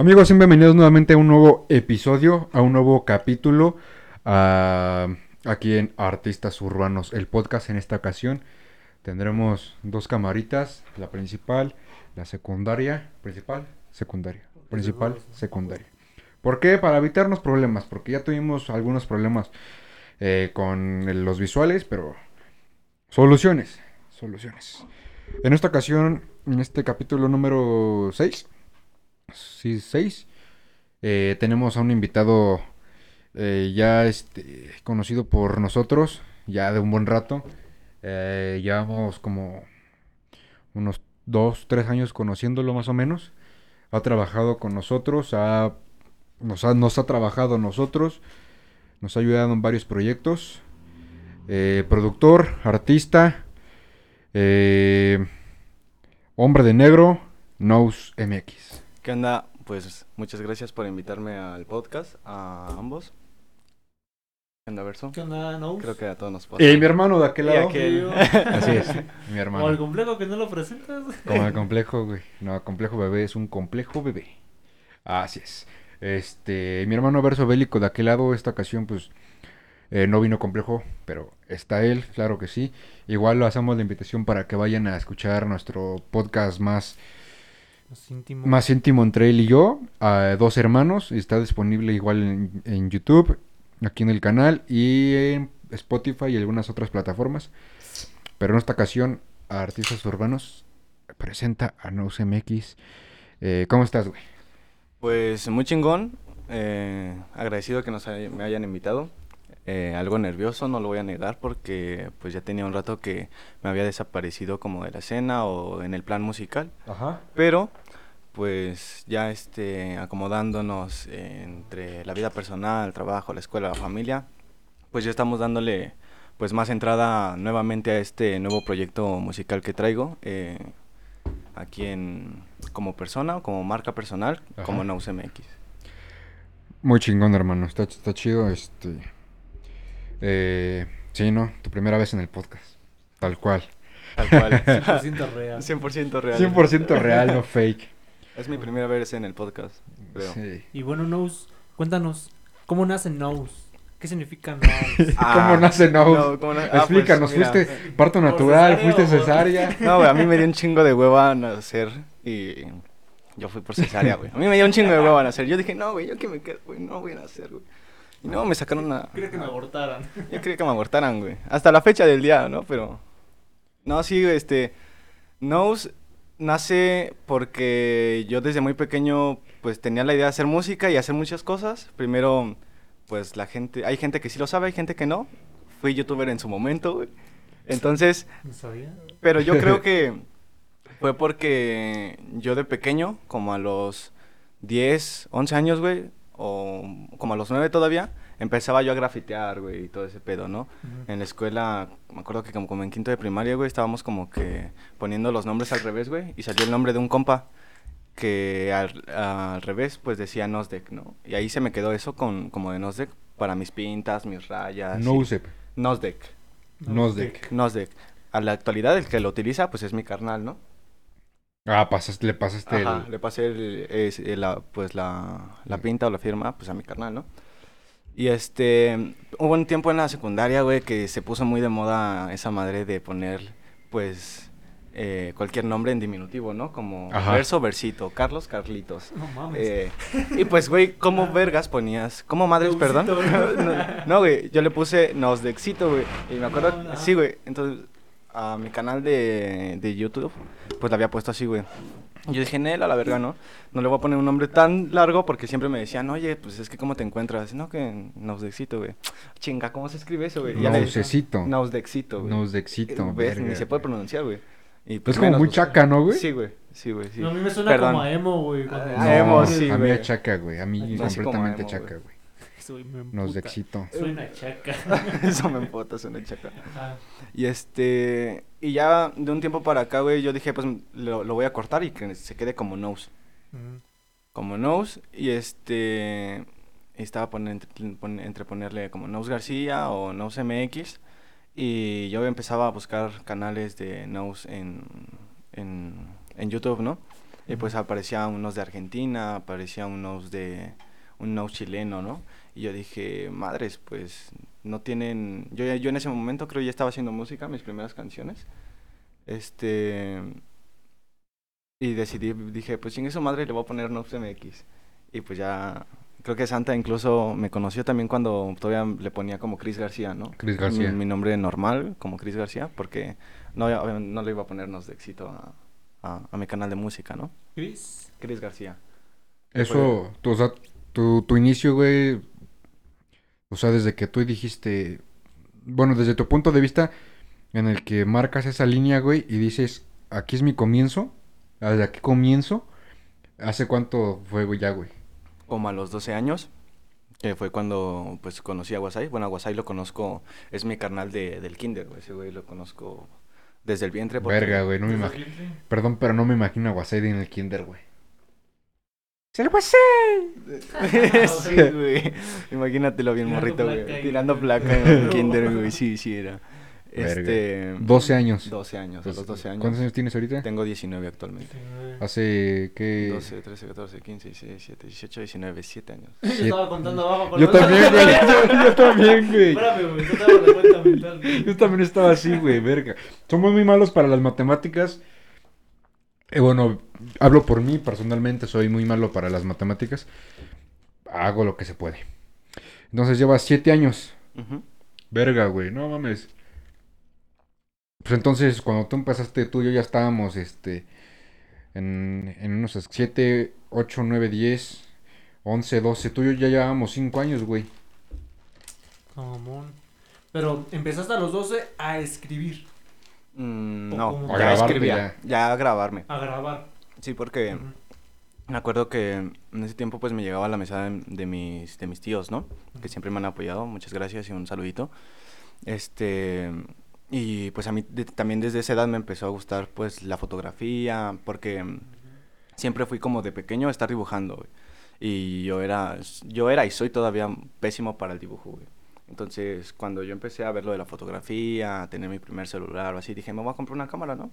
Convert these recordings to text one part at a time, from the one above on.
Amigos, bienvenidos nuevamente a un nuevo episodio, a un nuevo capítulo aquí en Artistas Urbanos, el podcast en esta ocasión. Tendremos dos camaritas, la principal, la secundaria, principal, secundaria, principal, secundaria. ¿Por qué? Para evitarnos problemas, porque ya tuvimos algunos problemas eh, con los visuales, pero soluciones, soluciones. En esta ocasión, en este capítulo número 6, sí, 6, eh, tenemos a un invitado eh, ya este, conocido por nosotros, ya de un buen rato. Eh, llevamos como unos 2, 3 años conociéndolo más o menos. Ha trabajado con nosotros, nos, ha, nos ha trabajado nosotros, nos ha ayudado en varios proyectos. productor, artista, hombre de negro, Nose MX. ¿Qué onda? Pues muchas gracias por invitarme al podcast, a ambos. ¿Qué onda, Verso? ¿Qué onda, Nose? Creo que a todos nos pasa. Y mi hermano de aquel lado. aquel. Así es, mi hermano. O el complejo que no lo presentas. Como el complejo, güey. No, complejo bebé es un complejo bebé. Así es. Este, mi hermano Verso Bélico de aquel lado, esta ocasión, pues, eh, no vino complejo, pero está él, claro que sí. Igual lo hacemos la invitación para que vayan a escuchar nuestro podcast más, Más íntimo. más íntimo entre él y yo, a dos hermanos. Está disponible igual en, en YouTube, aquí en el canal y en Spotify y algunas otras plataformas. Pero en esta ocasión, a Artistas Urbanos presenta a Nose MX. Eh, ¿Cómo estás, güey? Pues muy chingón. eh, agradecido que nos hay- me hayan invitado. Eh, algo nervioso, no lo voy a negar, porque pues ya tenía un rato que me había desaparecido como de la escena o en el plan musical. Ajá. Pero, pues ya este, acomodándonos entre la vida personal, el trabajo, la escuela, la familia, pues ya estamos dándole pues más entrada nuevamente a este nuevo proyecto musical que traigo eh, aquí en como persona o como marca personal, Ajá. como Nose MX. Muy chingón, hermano. Está, está chido. Este. Eh, sí, ¿no? Tu primera vez en el podcast. Tal cual. Tal cual. 100% real. 100% real. 100% real, no fake. Es mi primera vez en el podcast, creo. Sí. Y bueno, Nose, cuéntanos, ¿cómo nace Nose? ¿Qué significa Nose? ¿Cómo nace Nose? no, ¿cómo na- ah, pues, Explícanos. ¿fuiste parto ¿Por natural? cesárea ¿Fuiste cesárea? No, güey, a mí me dio un chingo de hueva nacer y yo fui por cesárea, güey. A mí me dio un chingo de hueva nacer. Yo dije, no, güey, yo que me quedo, güey, no voy a nacer, güey. Y no, me sacaron una... Quería que me abortaran. Yo quería que me abortaran, güey. Hasta la fecha del día, ¿no? Pero... No, sí, este... Nose nace porque yo desde muy pequeño, pues, tenía la idea de hacer música y hacer muchas cosas. Primero, pues, la gente... Hay gente que sí lo sabe, hay gente que no. Fui youtuber en su momento, güey. Entonces... No sabía. Pero yo creo que fue porque yo de pequeño, como a los 10, 11 años, güey, o como a los 9 todavía, empezaba yo a grafitear, güey, y todo ese pedo, ¿no? En la escuela, me acuerdo que como, como en quinto de primaria, güey, estábamos como que poniendo los nombres al revés, güey, y salió el nombre de un compa que al, al revés, pues decía Nosdek, ¿no? Y ahí se me quedó eso con, como de Nosdek para mis pintas, mis rayas. Nosep. Nosdek. Nosdek. Nosdek. A la actualidad el que lo utiliza pues es mi carnal, ¿no? Ah, pasaste, le pasaste Ajá, el... le pasé el- es- eh, la, pues la, la pinta o la firma pues a mi carnal, ¿no? Y este, hubo un tiempo en la secundaria, güey, que se puso muy de moda esa madre de poner pues eh, cualquier nombre en diminutivo, ¿no? Como Ajá. verso, versito, Carlos, Carlitos. No mames. Eh, y pues, güey, ¿cómo vergas ponías? ¿Cómo madres, perdón? No, no, güey, yo le puse Nosdexito, güey. Y me acuerdo, No, no. sí, güey. Entonces, a mi canal de, de YouTube, pues le había puesto así, güey. Yo dije, Nel, a la verga, ¿no? No le voy a poner un nombre tan largo porque siempre me decían, oye, pues es que ¿cómo te encuentras? No, que Nosdexito, güey. Chinga, ¿cómo se escribe eso, güey? Nosecito. Nosdexito, güey. Nosdexito. Eh, ¿ves? Ni se puede pronunciar, güey. Y pues Es como menos, muy chaca, ¿no, güey? Sí, güey. Sí, güey, sí. No, a mí me suena Perdón. como a emo, güey. cuando- Ah, No, emo, sí, a mí es chaca, güey. A mí completamente emo, chaca, güey. Güey. Soy me emputa. Nosdexito. Soy una chaca. Eso me empota, suena chaca. Ajá. Y este, y ya de un tiempo para acá, güey, yo dije, pues lo, lo voy a cortar y que se quede como nose. Como nose, y este, y estaba pon- entre, pon- entre ponerle como Nose García o Nose MX. Y yo empezaba a buscar canales de Nose en, en, en YouTube, ¿no? Y pues aparecían unos de Argentina, aparecían unos de un Nose chileno, ¿no? Y yo dije, madres, pues no tienen... Yo, ya- yo en ese momento creo ya estaba haciendo música, mis primeras canciones. Este... Y decidí, dije, pues sin eso madre le voy a poner Nose MX. Y pues ya... Creo que Santa incluso me conoció también cuando todavía le ponía como Chris García, ¿no? Chris García. Mi, mi nombre normal, como Chris García, porque no, no le iba a ponernos de éxito a, a, a mi canal de música, ¿no? Chris. Chris García. Eso, tu, o sea, tu, tu inicio, güey. O sea, desde que tú dijiste. Bueno, desde tu punto de vista, en el que marcas esa línea, güey, y dices, aquí es mi comienzo. Desde aquí comienzo. ¿Hace cuánto fue, güey, ya, güey? Como a los 12 años, que fue cuando pues conocí a Guasay. Bueno, a Guasay lo conozco, es mi carnal de, del kinder, güey. Ese güey lo conozco desde el vientre. porque- Verga, güey, no me imagino. Perdón, pero no me imagino a Wasedi en el kinder, güey. ¡El sí, güey. Imagínatelo bien Tirando morrito, güey. Tirando placa en el kinder, güey. Sí, sí era. Este... 12 años. 12 años, a los 12 años. ¿Cuántos años tienes ahorita? Tengo 19 actualmente. Hace, ¿qué? 12, 13, 14, 15, 16, 17, 18, 19, 7 años. Yo estaba contando abajo con Yo los- también, güey. Yo, yo también, güey. Espérame, güey. Yo también estaba así, güey, verga. Somos muy malos para las matemáticas. Eh, bueno, hablo por mí, personalmente soy muy malo para las matemáticas. Hago lo que se puede. Entonces llevas siete años. Ujú. Verga, güey, no mames. Pues entonces, cuando tú empezaste, tú y yo ya estábamos, este, en, en unos 7, 8, 9, 10, 11, 12. Tú y yo ya llevábamos 5 años, güey. Mamón. Pero empezaste a los 12 a escribir, Mm, no, ya escribía, ya. a grabarme. a grabar. Sí, porque me acuerdo que en ese tiempo pues me llegaba a la mesa de, de mis, de mis tíos, ¿no? Que siempre me han apoyado, muchas gracias y un saludito. Este, y pues a mí de- también desde esa edad me empezó a gustar pues la fotografía, porque siempre fui como de pequeño a estar dibujando, güey. Y yo era, yo era y soy todavía pésimo para el dibujo, güey. Entonces, cuando yo empecé a ver lo de la fotografía, a tener mi primer celular o así, dije, me voy a comprar una cámara, ¿no?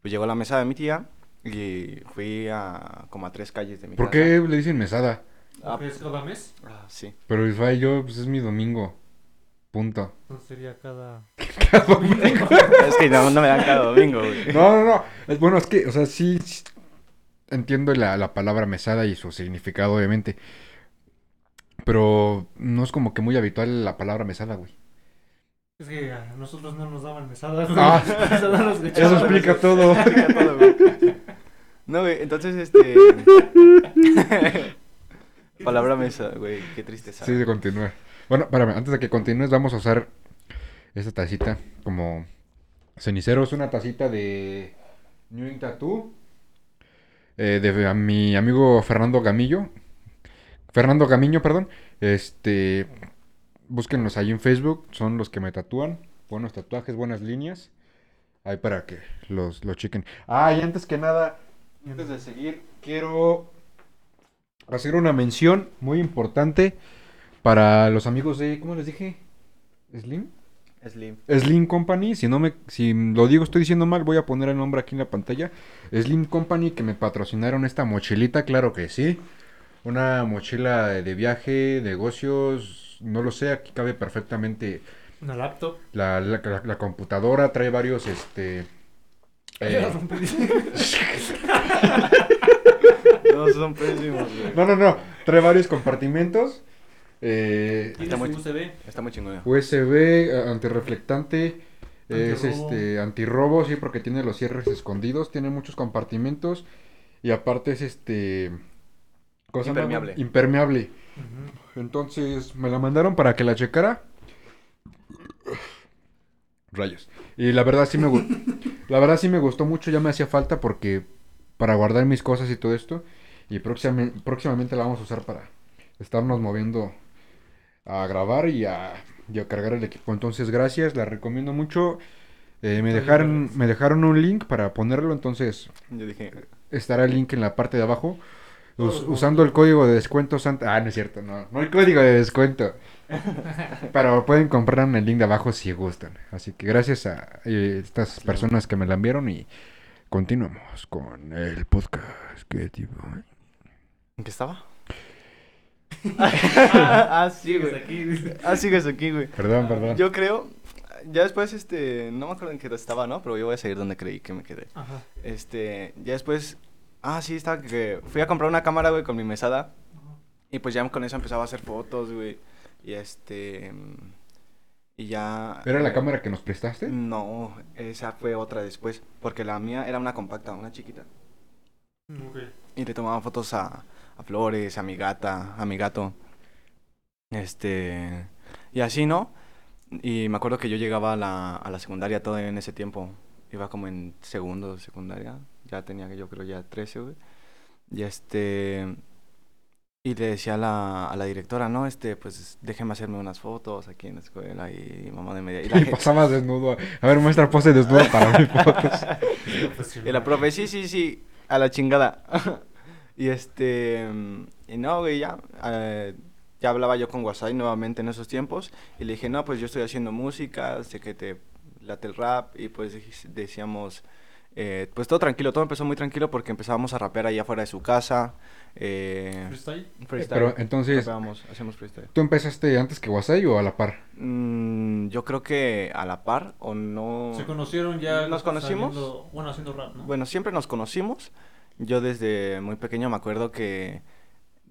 Pues llegó a la mesa de mi tía y fui a como a tres calles de mi ¿Por casa. qué le dicen mesada? Ah, ¿Qué es cada mes? ah, sí. Pero Israel, yo, pues es mi domingo. Punto. No sería cada. es que no, no me dan cada domingo, güey. No, no, no. Es, bueno, es que, o sea, sí, sí entiendo la, la palabra mesada y su significado, obviamente. Pero no es como que muy habitual la palabra mesada, güey. Es que a nosotros no nos daban mesada. güey. Ah, no nos Eso explica todo. Explica todo, güey. No, güey, entonces, este... Palabra mesa, güey, qué tristeza. Sí, de continuar. Bueno, espérame, antes de que continúes, vamos a usar esta tacita como cenicero. Es una tacita de New Ink Tattoo. eh, de a mi amigo Fernando Gamillo. Fernando Gamiño, perdón. Este. Búsquenlos ahí en Facebook. Son los que me tatúan. Buenos tatuajes, buenas líneas. Ahí para que los, los chequen. Ah, y antes que nada, antes de seguir, quiero hacer una mención muy importante para los amigos de, ¿cómo les dije? Slim. Slim. Slim Company, si no me, si lo digo, estoy diciendo mal, voy a poner el nombre aquí en la pantalla. Slim Company que me patrocinaron esta mochilita, claro que sí. Una mochila de viaje, negocios, no lo sé, aquí cabe perfectamente Una laptop. la, la- la- la computadora, trae varios, este... eh, No, son pésimos, güey. no, no, no, trae varios compartimentos. Eh, Tiene Está muy- USB. Está muy chingón. USB, eh, antirreflectante, es Antirrobo. este antirrobo, sí, porque tiene los cierres escondidos, tiene muchos compartimentos y aparte es este Impermeable. Impermeable. Entonces me la mandaron para que la checara. Rayos. Y la verdad sí me gustó. la verdad sí me gustó mucho, ya me hacía falta porque para guardar mis cosas y todo esto y próximamente, próximamente la vamos a usar para estarnos moviendo a grabar y a, y a cargar el equipo. Entonces, gracias, la recomiendo mucho. Eh, me dejaron me dejaron un link para ponerlo, entonces Yo dije, estará el link en la parte de abajo. Us- usando el código de descuento Santa. Ah, no es cierto, no. No el código de descuento. Pero pueden comprar en el link de abajo si gustan. Así que gracias a eh, estas personas que me la enviaron y Continuamos con el podcast. ¿Qué tipo? ¿En qué estaba? ah, sí, güey. Ah, sigues aquí, güey. Perdón, perdón. Yo creo, ya después, este, no me acuerdo en qué estaba, ¿no? Pero yo voy a seguir donde creí que me quedé. Ajá. Este, ya después, ah, sí, estaba que fui a comprar una cámara, güey, con mi mesada. Y pues ya con eso empezaba a hacer fotos, güey. Y este, y ya... ¿Era la cámara que nos prestaste? No, esa fue otra después, porque la mía era una compacta, una chiquita. Ok. Y le tomaba fotos a, a Flores, a mi gata, a mi gato. Este. Y así, ¿no? Y me acuerdo que yo llegaba a la, a la secundaria todavía en ese tiempo. Iba como en segundo de secundaria. Ya tenía yo creo ya 13, güey. Y este. Y le decía a la, a la directora, no, este, pues déjeme hacerme unas fotos aquí en la escuela y mamá de media. Y la, Y pasabas desnudo. A ver, muestra pose desnuda para mis fotos. Y la profe, sí, sí, sí, a la chingada. y este, y no, güey, ya, eh, ya hablaba yo con Wasai nuevamente en esos tiempos. Y le dije, no, pues yo estoy haciendo música, sé que te late el rap. Y pues decíamos, eh, pues todo tranquilo, todo empezó muy tranquilo porque empezábamos a rapear ahí afuera de su casa. Eh, ¿Freestyle? freestyle. Pero entonces, Rapeábamos, hacemos freestyle. ¿tú empezaste antes que Wasai o a la par? Mm, yo creo que a la par o no. ¿Se conocieron ya? ¿Nos conocimos? saliendo- bueno, haciendo rap, ¿no? Bueno, siempre nos conocimos. Yo desde muy pequeño me acuerdo que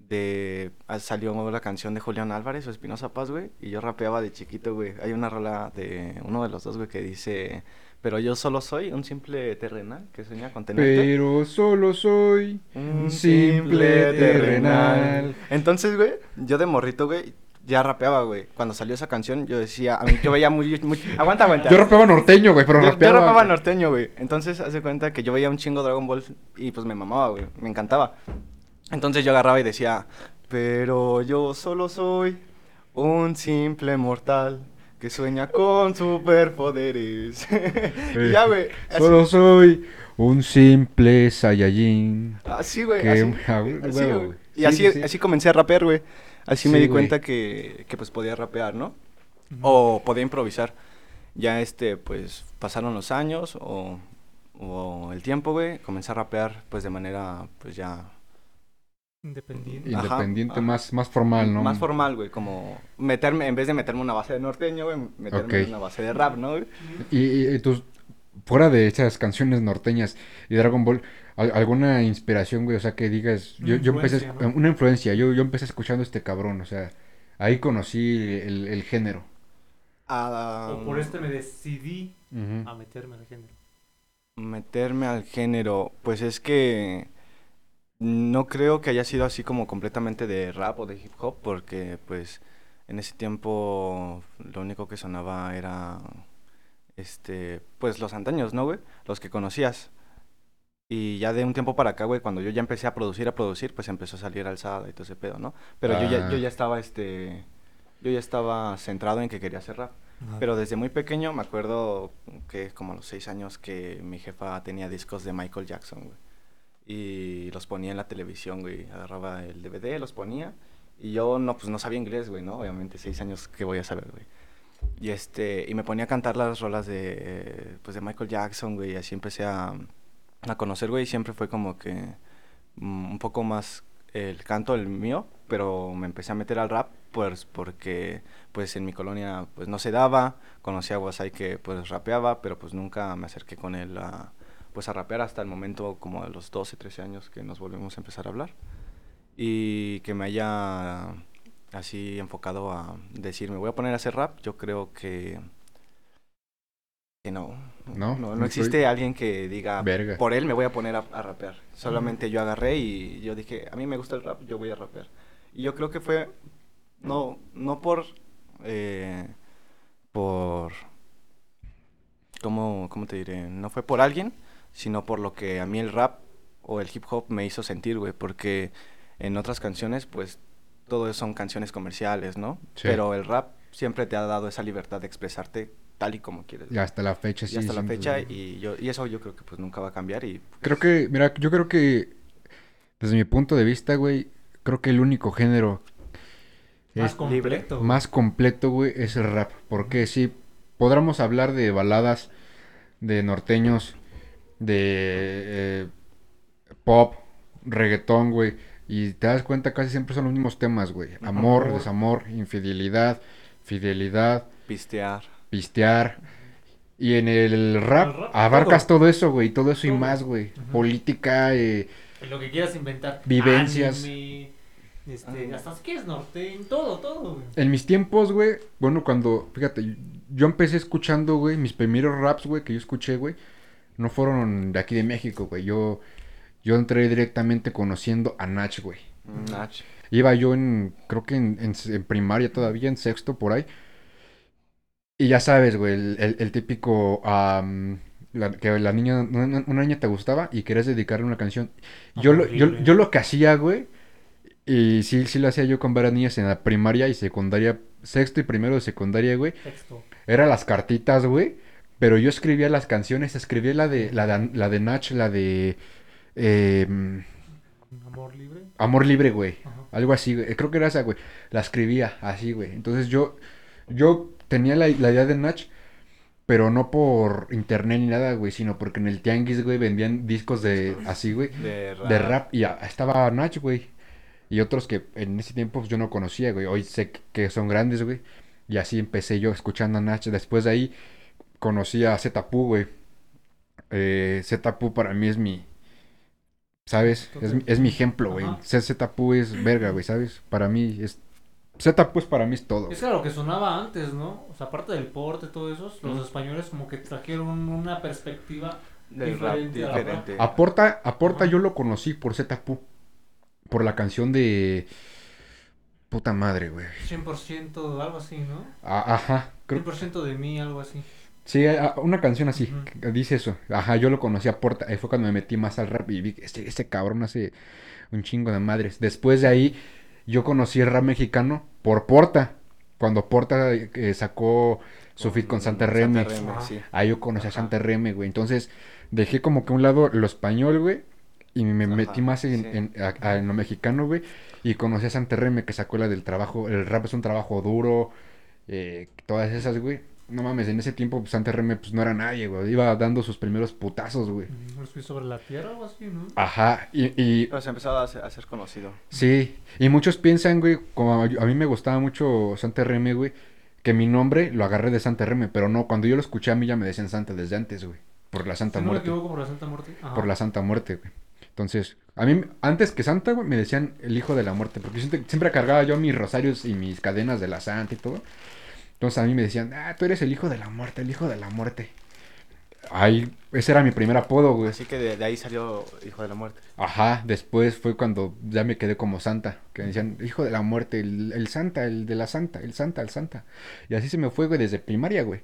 de ah, salió la canción de Julián Álvarez o Espinosa Paz, güey, y yo rapeaba de chiquito, güey. Hay una rola de uno de los dos, güey, que dice, pero yo solo soy un simple terrenal que sueña con tenerte. Pero solo soy un simple terrenal. Entonces, güey, yo de morrito, güey, ya rapeaba, güey. Cuando salió esa canción, yo decía, a mí, yo veía muy, muy... Aguanta, aguanta. Yo rapeaba norteño, güey, pero Yo, yo rapeaba. norteño, güey. Entonces, hace cuenta que yo veía un chingo Dragon Ball y pues me mamaba, güey. Me encantaba. Entonces yo agarraba y decía, pero yo solo soy un simple mortal que sueña con superpoderes. y ya, güey. así- Solo soy un simple Saiyajin. Así, güey. Que- Así, así. Y Sí, así, sí, sí. así comencé a rapear, güey. Así me di güey. cuenta que, que pues podía rapear, ¿no? O podía improvisar. Ya este, pues pasaron los años o, o el tiempo, güey. Comencé a rapear pues de manera pues ya Independiente. Independiente, ajá. más, más formal, ¿no? más formal, güey. Como meterme, en vez de meterme una base de norteño, güey, meterme en una base de rap, ¿no? Y, y- y tus, fuera de esas canciones norteñas y Dragon Ball, ¿al- ¿alguna inspiración, güey? O sea, que digas, yo, Una yo empecé, una influencia, yo, yo empecé escuchando este cabrón, o sea, ahí conocí el, el género. A, O por este me decidí a meterme al género. Meterme al género, pues es que no creo que haya sido así como completamente de rap o de hip hop, porque pues en ese tiempo lo único que sonaba era, este, pues los antaños, ¿no, güey? Los que conocías. Y ya de un tiempo para acá, güey, cuando yo ya empecé a producir, a producir, pues empezó a salir alzada y todo ese pedo, ¿no? Pero yo ya, Ah. yo ya estaba, este, yo ya estaba centrado en que quería hacer rap. Pero desde muy pequeño me acuerdo que como a los seis años que mi jefa tenía discos de Michael Jackson, güey. Y los ponía en la televisión, güey. Agarraba el DVD, los ponía. Y yo no, pues no sabía inglés, güey, ¿no? Obviamente, seis años, ¿qué voy a saber, güey? Y este, y me ponía a cantar las rolas de, pues de Michael Jackson, güey. Y así empecé a, a conocer, güey. Y siempre fue como que mm, un poco más el canto el mío, pero me empecé a meter al rap, pues porque pues en mi colonia pues no se daba, conocí a Wasai que pues rapeaba, pero pues nunca me acerqué con él a pues a rapear hasta el momento como de los 12, 13 años que nos volvimos a empezar a hablar y que me haya así enfocado a decir, me voy a poner a hacer rap, yo creo que que no, No, no, no, existe alguien que diga, Verga. por él me voy a poner a, a rapear. Solamente yo agarré y yo dije, a mí me gusta el rap, yo voy a rapear. Y yo creo que fue, no, no por, eh, por, ¿cómo, ¿cómo te diré? No fue por alguien, sino por lo que a mí el rap o el hip hop me hizo sentir, güey. Porque en otras canciones, pues, todo eso son canciones comerciales, ¿no? Sí. Pero el rap siempre te ha dado esa libertad de expresarte tal y como quieres. Y hasta la fecha, Y sí. hasta la fecha, y, yo, y eso yo creo que pues nunca va a cambiar. Y Creo que, mira, yo creo que, desde mi punto de vista, güey, creo que el único género Más es completo. más completo, güey, es el rap. Porque sí, podremos hablar de baladas de norteños de eh, pop, reggaetón, güey. Y te das cuenta, casi siempre son los mismos temas, güey. Amor, Amor. desamor, infidelidad, fidelidad, Pistear. pistear. Y en el rap, El rap, abarcas todo, eso, güey. Todo eso y más, güey. Política, eh, Lo que quieras inventar. Vivencias. Anime, este, Ah. hasta si quieres norte, todo, todo, güey. En mis tiempos, güey, bueno, cuando, fíjate, yo empecé escuchando, güey, mis primeros raps, güey, que yo escuché, güey, no fueron de aquí de México, güey. Yo, yo entré directamente conociendo a Nach, güey. Mm, Nach. Iba yo en, creo que en, en- en primaria todavía, en sexto, por ahí. Y ya sabes, güey, el, el- el típico, la- que la niña, una, una niña te gustaba y querías dedicarle una canción. Yo lo, yo, yo lo que hacía, güey, y sí, sí lo hacía yo con varias niñas en la primaria y secundaria, sexto y primero de secundaria, güey, Texto. era las cartitas, güey, pero yo escribía las canciones, escribía la de, la de, la de Nach, la de em, Amor libre. Amor Libre, güey. Ajá. Algo así, güey. Creo que era esa, güey. La escribía así, güey. Entonces yo, yo tenía la, la idea de Nach, pero no por internet ni nada, güey, sino porque en el tianguis, güey, vendían discos de así, güey, De rap. de rap y estaba Nach, güey. Y otros que en ese tiempo pues, yo no conocía, güey. Hoy sé que son grandes, güey. Y así empecé yo escuchando a Nach. Después de ahí conocí a Zetapu, güey. Eh, Zetapu para mí es mi... ¿Sabes? Es, mi- es mi ejemplo, güey. Zetapu es verga, güey, ¿sabes? Para mí es... Zetapu es para mí es todo. Es que lo que sonaba antes, ¿no? O sea, aparte del porte, todo eso, los españoles como que trajeron una perspectiva Del rap diferente rap. diferente. Aporta, Aporta Ajá. yo lo conocí por Zetapu. Por la canción de... Puta madre, güey. 100% algo así, ¿no? Ajá. Creo, 100% de mí, algo así. Sí, a- una canción así, dice eso. Ajá, yo lo conocí a Porta, ahí fue cuando me metí más al rap y vi que este, este cabrón hace un chingo de madres. Después de ahí, yo conocí el rap mexicano por Porta, cuando Porta eh, sacó su feat con Santa Reme. Sí. Ahí yo conocí a. Santa Reme, güey. Entonces, dejé como que a un lado lo español, güey, y me Ajá, metí más en, sí. en- a- a- en lo mexicano, güey, y conocí a Santa Reme, que sacó la del trabajo, el rap es un trabajo duro, eh, todas esas, güey. No mames, en ese tiempo pues, Santa Reme pues no era nadie, güey. Iba dando sus primeros putazos, güey. Sobre la tierra, algo así, ¿no? Ajá, y, y Pero se empezó a ser, a ser conocido. sí, y muchos piensan, güey, como a, a mí me gustaba mucho Santa Reme, güey, que mi nombre lo agarré de Santa Reme, pero no, cuando yo lo escuché a mí ya me decían Santa desde antes, güey, por la Santa si no me Muerte. equivoco, por la Santa Muerte. Ajá. por la Santa Muerte, güey. Entonces, a mí, antes que Santa, güey, me decían el hijo de la muerte, porque siempre, siempre cargaba yo mis rosarios y mis cadenas de la Santa y todo. Entonces a mí me decían, ah, tú eres el hijo de la muerte, el hijo de la muerte. Ahí, ese era mi primer apodo, güey. Así que de, de ahí salió Hijo de la Muerte. Ajá, después fue cuando ya me quedé como Santa, que me decían, hijo de la muerte, el, el Santa, el de la Santa, el Santa, el Santa. Y así se me fue, güey, desde primaria, güey.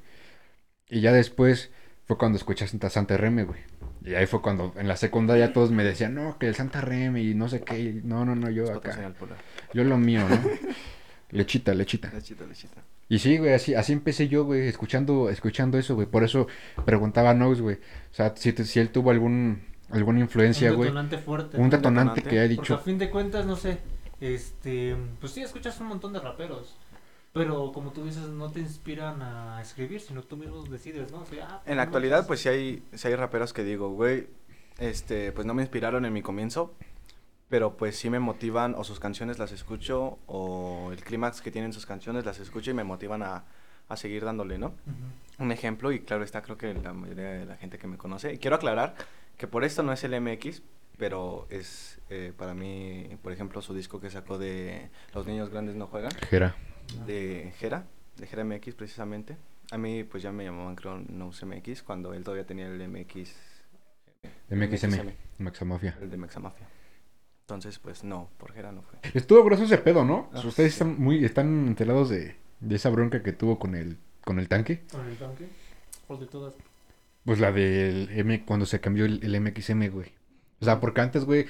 Y ya después fue cuando escuché a Santa, Santa Reme, güey. Y ahí fue cuando en la secundaria todos me decían, no, que el Santa Reme y no sé qué. y no, no, no, yo acá. Yo lo mío, ¿no? lechita, lechita. Lechita, lechita. Y sí, güey, así, así empecé yo, güey, escuchando, escuchando eso, güey. Por eso preguntaba a Nox, güey. O sea, si, te- si él tuvo algún, alguna influencia, un güey. detonante fuerte. Un detonante detonante, que ha Porque a dicho. fin de cuentas, no sé, este, pues sí, escuchas un montón de raperos. Pero como tú dices, no te inspiran a escribir, sino tú mismo decides, ¿no? O sea, ah, En la no actualidad, pues sí hay, sí hay raperos que digo, güey, este, pues no me inspiraron en mi comienzo, pero pues sí me motivan, o sus canciones las escucho, o el clímax que tienen sus canciones las escucho y me motivan a, a seguir dándole, ¿no? Un ejemplo, y claro está, creo que la mayoría de la gente que me conoce, y quiero aclarar que por esto no es el MX, pero es eh, para mí, por ejemplo, su disco que sacó de Los Niños Grandes No Juegan, Jera. de Jera, de Jera MX precisamente. A mí pues ya me llamaban creo Nose MX cuando él todavía tenía el MX. MXM. Maxamafia. El de Mexamafia. Entonces pues no, por Jera no fue. Estuvo grueso ese pedo, ¿no? Ah, Ustedes sí. están muy, están enterados de, de esa bronca que tuvo con el, con el tanque. ¿Con el tanque? ¿Cuál de todas? Pues la del M, cuando se cambió el, el MXM, güey. O sea, porque antes, güey,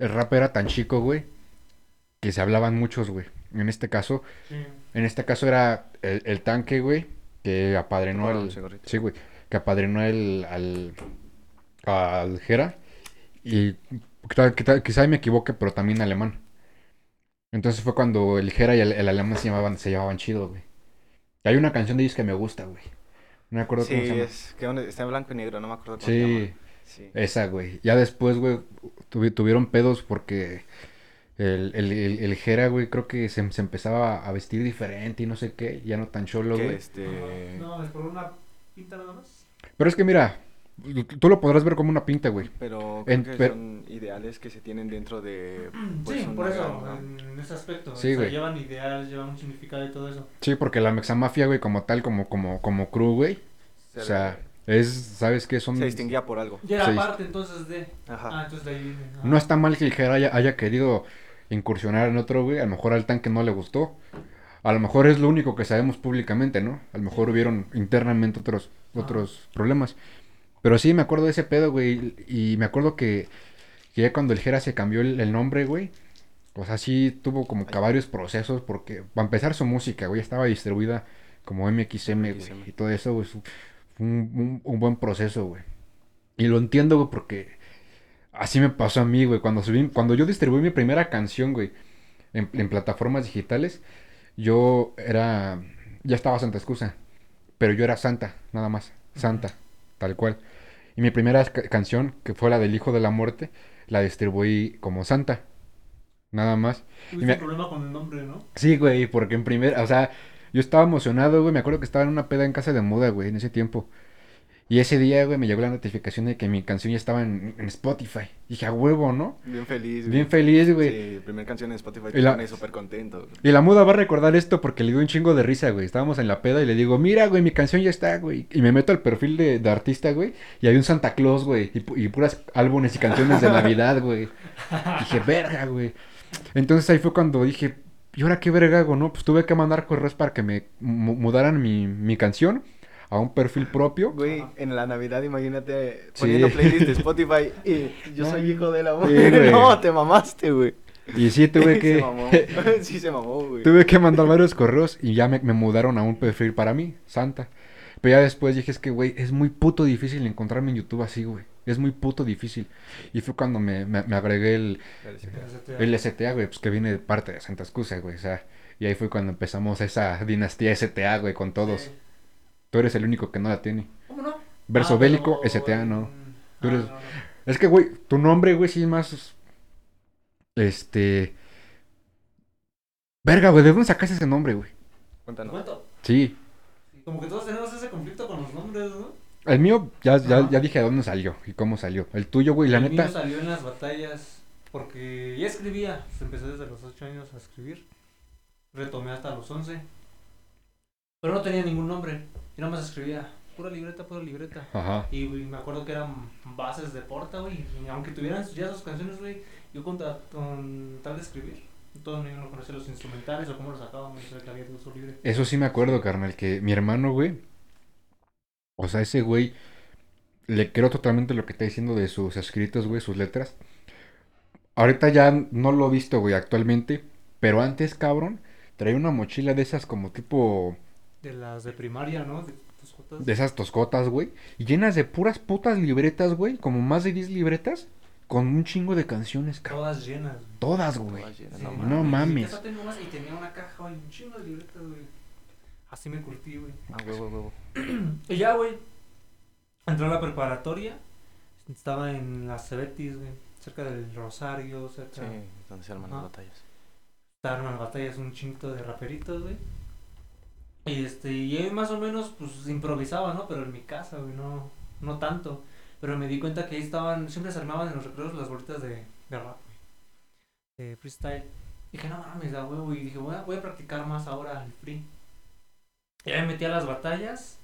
el rap era tan chico, güey, que se hablaban muchos, güey. En este caso, Sí. en este caso era el, el tanque, güey, que apadrinó Tomaba al... Sí, güey, que apadrinó el, al... al Jera. Y quizá, quizá- quizá me equivoque, pero también alemán. Entonces fue cuando el Jera y el, el alemán se llamaban, se llevaban chido, güey. Y hay una canción de ellos que me gusta, güey. No me acuerdo Sí, cómo se llama. es que está en blanco y negro, no me acuerdo cómo se llama. Sí, Sí. Esa, güey. Ya después, güey, tuvi- tuvieron pedos porque el, el, el, el Jera, güey, creo que se, se empezaba a vestir diferente y no sé qué. Ya no tan cholo, güey. este... No, es por una pinta nada más. Pero es que mira, tú lo podrás ver como una pinta, güey. Pero creo En- que pero- son ideales que se tienen dentro de... pues, sí, por eso, en ese aspecto. Sí, o sea, güey. llevan ideal, llevan un significado y todo eso. Sí, porque la Mexamafia, güey, como tal, como, como, como crew, güey. O Se- sea, es, ¿sabes qué? Son... se distinguía por algo. Y era Sí. parte entonces de. Ajá. Ah, entonces de ahí viene. ah. No está mal que el Jera haya, haya querido incursionar en otro, güey. A lo mejor al tanque no le gustó. A lo mejor es lo único que sabemos públicamente, ¿no? A lo mejor hubieron internamente otros, otros problemas. Pero sí, me acuerdo de ese pedo, güey. Y me acuerdo que, que ya cuando el Jera se cambió el, el nombre, güey. O sea, sí tuvo como que varios procesos. Porque, para empezar, su música, güey, estaba distribuida como MXM, güey. MXM. Y todo eso, güey. Fue un, un- un buen proceso, güey. Y lo entiendo, güey, porque así me pasó a mí, güey. Cuando, subí, cuando yo distribuí mi primera canción, güey, en, en plataformas digitales, yo era. Ya estaba Santa Excusa. Pero yo era Santa, nada más. Santa, tal cual. Y mi primera ca- canción, que fue la del Hijo de la Muerte, la distribuí como Santa. Nada más. Tuviste me- un problema con el nombre, ¿no? Sí, güey, porque en primer, o sea, yo estaba emocionado, güey, me acuerdo que estaba en una peda en casa de muda, güey, en ese tiempo. Y ese día, güey, me llegó la notificación de que mi canción ya estaba en, en Spotify. dije, a huevo, ¿no? Bien feliz. Bien feliz, güey. Sí, primer canción en Spotify Y la- súper contento. güey. Y la muda va a recordar esto porque le dio un chingo de risa, güey. Estábamos en la peda y le digo, mira, güey, mi canción ya está, güey. Y me meto al perfil de, de artista, güey. Y había un Santa Claus, güey. Y, pu- y puras álbumes y canciones de Navidad, güey. Dije, verga, güey. Entonces ahí fue cuando dije, ¿y ahora qué verga hago, no? Pues tuve que mandar correos para que me mu- mudaran mi, mi canción a un perfil propio. Güey, en la Navidad, imagínate Sí. poniendo playlist de Spotify y yo soy hijo de la Sí, güey. no, te mamaste, güey. Y sí, tuve Se que... mamó. sí, se mamó, güey. Tuve que mandar varios correos y ya me, me mudaron a un perfil para mí, Santa. Pero ya después dije, es que, güey, es muy puto difícil encontrarme en YouTube así, güey. Es muy puto difícil. Y fue cuando me, me- me agregué el, el STA, güey, pues que viene de parte de Santa Excusa, güey. O sea, y ahí fue cuando empezamos esa dinastía STA, güey, con todos. Sí. Tú eres el único que no la tiene. ¿Cómo no? Verso Ah, bélico, pero STA, no. en- Tú ah, eres- no, no. Es que, güey, tu nombre, güey, sí es más... Este... Verga, güey, ¿de dónde sacaste ese nombre, güey? ¿Te Cuéntanos. cuento? Sí. Como que todos tenemos ese conflicto con los nombres, ¿no? El mío, ya, ya, ya dije de dónde salió y cómo salió. El tuyo, güey, la el neta. mío salió en las batallas porque ya escribía. Se empecé desde los 8 años a escribir. Retomé hasta los 11. Pero no tenía ningún nombre. Y nada más escribía pura libreta, pura libreta. Ajá. Y güey, me acuerdo que eran bases de porta, güey. Y aunque tuvieran ya sus canciones, güey, yo con, con tal de escribir, todo no conocía los instrumentales o cómo los sacaban, uso libre. Eso sí me acuerdo, carnal, que mi hermano, güey. O sea, ese güey. Le creo totalmente lo que está diciendo de sus escritos, güey, sus letras. Ahorita ya no lo he visto, güey, actualmente. Pero antes, cabrón, traía una mochila de esas como tipo. De las de primaria, ¿no? De tus jotas. De esas toscotas, güey. Y llenas de puras putas libretas, güey. Como más de 10 libretas. Con un chingo de canciones, cabrón. Todas llenas, güey. Todas, güey. Todas llenas, Sí, no no mames. Esa tengo más y tenía una caja, güey, un chingo de libretas, güey. Así me curtí, güey. Ah, huevo, huevo. Y ya, güey. Entré a la preparatoria. Estaba en las Cebetis, güey. Cerca del Rosario, cerca. Sí, donde se arman las batallas. Estaban en las batallas un chingo de raperitos, güey. Y este, y ahí más o menos, pues improvisaba, ¿no? Pero en mi casa, güey, no, no tanto. Pero me di cuenta que ahí estaban, siempre se armaban en los recreos las bolitas de, de rap, güey. De freestyle. Y dije, no mames, da huevo. Y dije, voy a, voy a practicar más ahora el free. Y ahí me metí a las batallas.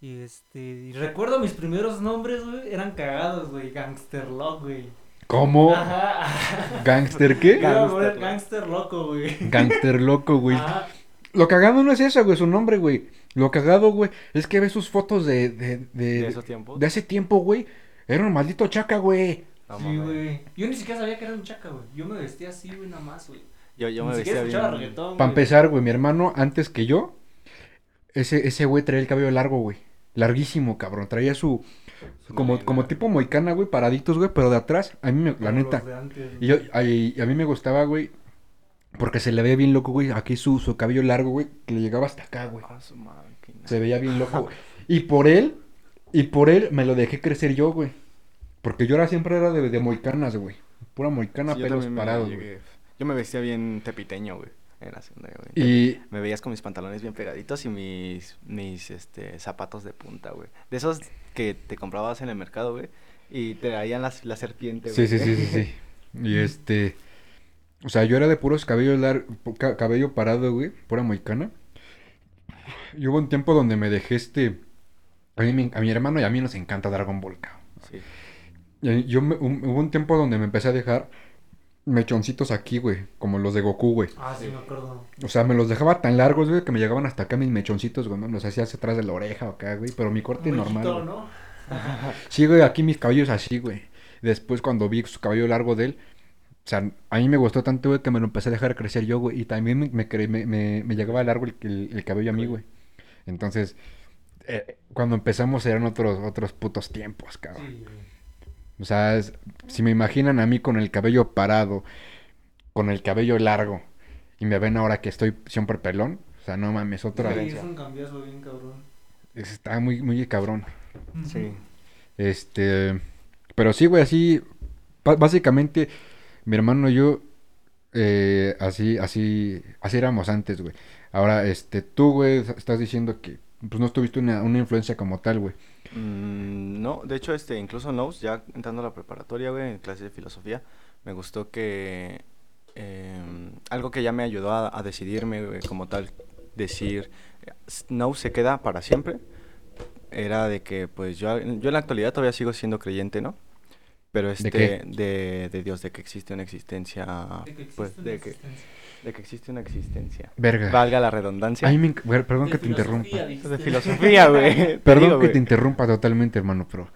Y este, y recuerdo mis primeros nombres, güey, eran cagados, güey. Gangster Lock, güey. ¿Cómo? Ajá. ¿Gangster qué? Gangster. Gangster Loco, güey. Gangster loco, güey. Ajá. Lo cagado no es eso, güey, su nombre, güey. Lo cagado, güey, es que ves sus fotos de, de, de, De de, esos tiempos. hace tiempo, güey. Era un maldito chaca, güey. No sí, güey. Yo ni siquiera sabía que era un chaca, güey. Yo me vestía así, güey, nada más, güey. Yo, yo me vestía bien. reggaetón, Para empezar, güey, mi hermano, antes que yo, ese, ese güey traía el cabello largo, güey. Larguísimo, cabrón. Traía su. Su Como, como tipo moicana, güey, paraditos, güey, pero de atrás. A mí, me, la neta. de antes, Y yo, a, y a mí me gustaba, güey, porque se le veía bien loco, güey. Aquí su, su cabello largo, güey, que le llegaba hasta acá, güey. Ah, su. Se veía bien loco. güey. Y por él, y por él me lo dejé crecer yo, güey. Porque yo era siempre era de, de moicanas, güey. Pura moicana, Sí, pelos me parados, güey. Yo me vestía bien tepiteño, güey. En la secundaria, güey. Y Me veías con mis pantalones bien pegaditos y mis, mis este, zapatos de punta, güey. De esos que te comprabas en el mercado, güey. Y te traían las, la serpiente, Sí, güey. sí, sí, sí, sí. Y este. O sea, yo era de puros cabello largo, cabello parado, güey, pura moicana. Y hubo un tiempo donde me dejé este. A, mí, a mi hermano y a mí nos encanta Dragon Ball, cabrón. Sí. Y yo me- un- hubo un tiempo donde me empecé a dejar mechoncitos aquí, güey, como los de Goku, güey. Ah, sí, me acuerdo. O sea, me los dejaba tan largos, güey, que me llegaban hasta acá mis mechoncitos, güey, ¿no? Los hacía hacia atrás de la oreja o acá, güey, pero mi corte Un normal. güey. ¿no? Sí, güey, aquí mis cabellos así, güey. Después cuando vi su cabello largo de él, sea, a mí me gustó tanto, güey, que me lo empecé a dejar crecer yo, güey. Y también me, me, me, me- me llegaba largo el, el- el cabello a mí, güey. Entonces, eh, cuando empezamos eran otros, otros putos tiempos, cabrón. Sí, güey. O sea, es- si me imaginan a mí con el cabello parado, con el cabello largo, y me ven ahora que estoy siempre pelón, o sea, no mames, otra... Sí, Diferencia. es un cambiazo bien cabrón. Está muy, muy cabrón. Sí. Este, pero sí, güey, así, básicamente, mi hermano y yo, eh, así, así, así éramos antes, güey. Ahora, este, tú, güey, estás diciendo que, pues, no tuviste una, una influencia como tal, güey. Mm, no, de hecho, este, incluso Nose, ya entrando a la preparatoria, güey, en clase de filosofía, me gustó que em, algo que ya me ayudó a, decidirme, güey, como tal, decir, Nose se queda para siempre, era de que, pues, yo, yo en la actualidad todavía sigo siendo creyente, ¿no? Pero este, de, de Dios, de que existe una existencia, De que pues, existe una de que, existencia. de que existe una existencia. Verga. Valga la redundancia. Ay, me perdón De que te interrumpa. dijiste. De filosofía, güey. Perdón digo, que te interrumpa totalmente, hermano, pero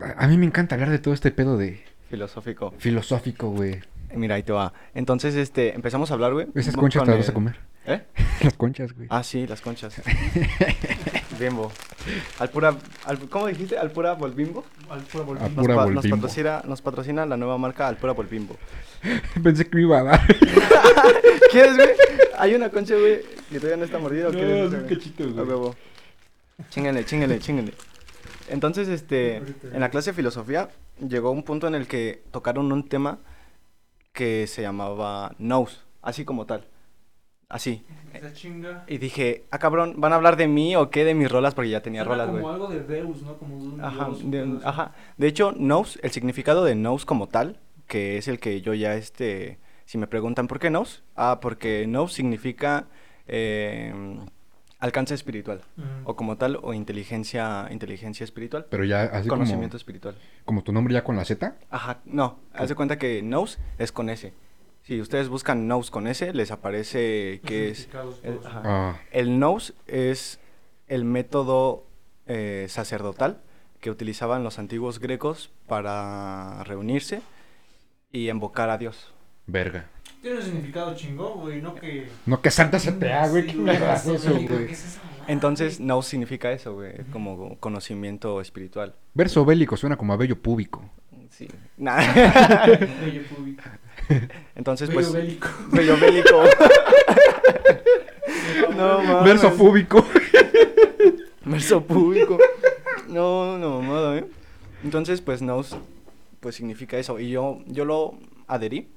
a a mí me encanta hablar de todo este pedo de Filosófico. filosófico, güey. Mira, ahí te va. Entonces, este, empezamos a hablar, güey. Esas conchas con te las vas a comer. ¿Eh? Las conchas, güey. Ah, sí, las conchas. Bimbo. Al pura, al, ¿cómo dijiste? Al pura Volbimbo. Al pura. Nos, pa- patrocina, nos patrocina la nueva marca Al pura Volbimbo. Pensé que me iba a dar. ¿Quieres, güey? Hay una concha, güey, que todavía no está mordida. ¿o No, quieres es un güey? cachito, A güey. huevo. Chíngale, chíngale, chíngale. Entonces, este, en la clase de filosofía llegó un punto en el que tocaron un tema que se llamaba Nose, así como tal. Así. Esa chinga. Y dije, ah, cabrón, ¿van a hablar de mí o qué de mis rolas? Porque ya tenía Suena rolas, güey. como algo de Deus, ¿no? Como de un Ajá, dios, de, ajá. De hecho, Nose, el significado de Nose como tal, que es el que yo ya, este, si me preguntan por qué Nose, ah, porque Nose significa eh, alcance espiritual, o como tal, o inteligencia, inteligencia espiritual, Pero ya así como, conocimiento espiritual. como tu nombre ya con la Z. Ajá, no, haz de cuenta que Nose es con S. Si ustedes buscan Nose con S, les aparece que es... el-. Ah, El nous es el método eh, sacerdotal que utilizaban los antiguos grecos para reunirse y invocar a Dios. verga. Tiene un significado chingón, güey, no que... No, que santa CTA, güey. Sí, ¿Qué mierda es eso, eso, güey, Entonces, nous significa eso, güey, como conocimiento espiritual. Verso bélico suena como a bello púbico. Sí. Nah. Bello público. Entonces, Bello pues... bélico. Bello bélico. no, mames. Verso púbico. Verso público. No, no, mamada, ¿eh? Entonces, pues, nous, pues significa eso. Y yo, yo lo adherí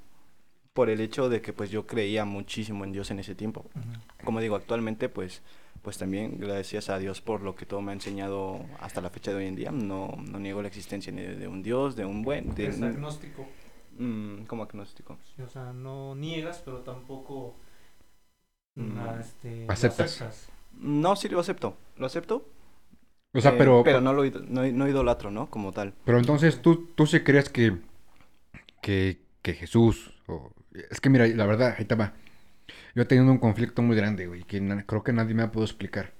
por el hecho de que, pues, yo creía muchísimo en Dios en ese tiempo. Como digo, actualmente, pues, pues también gracias a Dios por lo que todo me ha enseñado hasta la fecha de hoy en día. No, no niego la existencia ni de, de un Dios, de un buen, de Es agnóstico. Mm, como agnóstico. Sí, O sea, no niegas, pero tampoco... Mm. este, lo Aceptas. No, sí lo acepto. Lo acepto. O sea, eh, pero, Pero no lo no, no idolatro, ¿no? Como tal. pero entonces tú, tú sí crees que, que, que Jesús, o- es que mira, la verdad, ahí te va. Yo he tenido un conflicto muy grande, güey, que creo que nadie me ha podido explicar.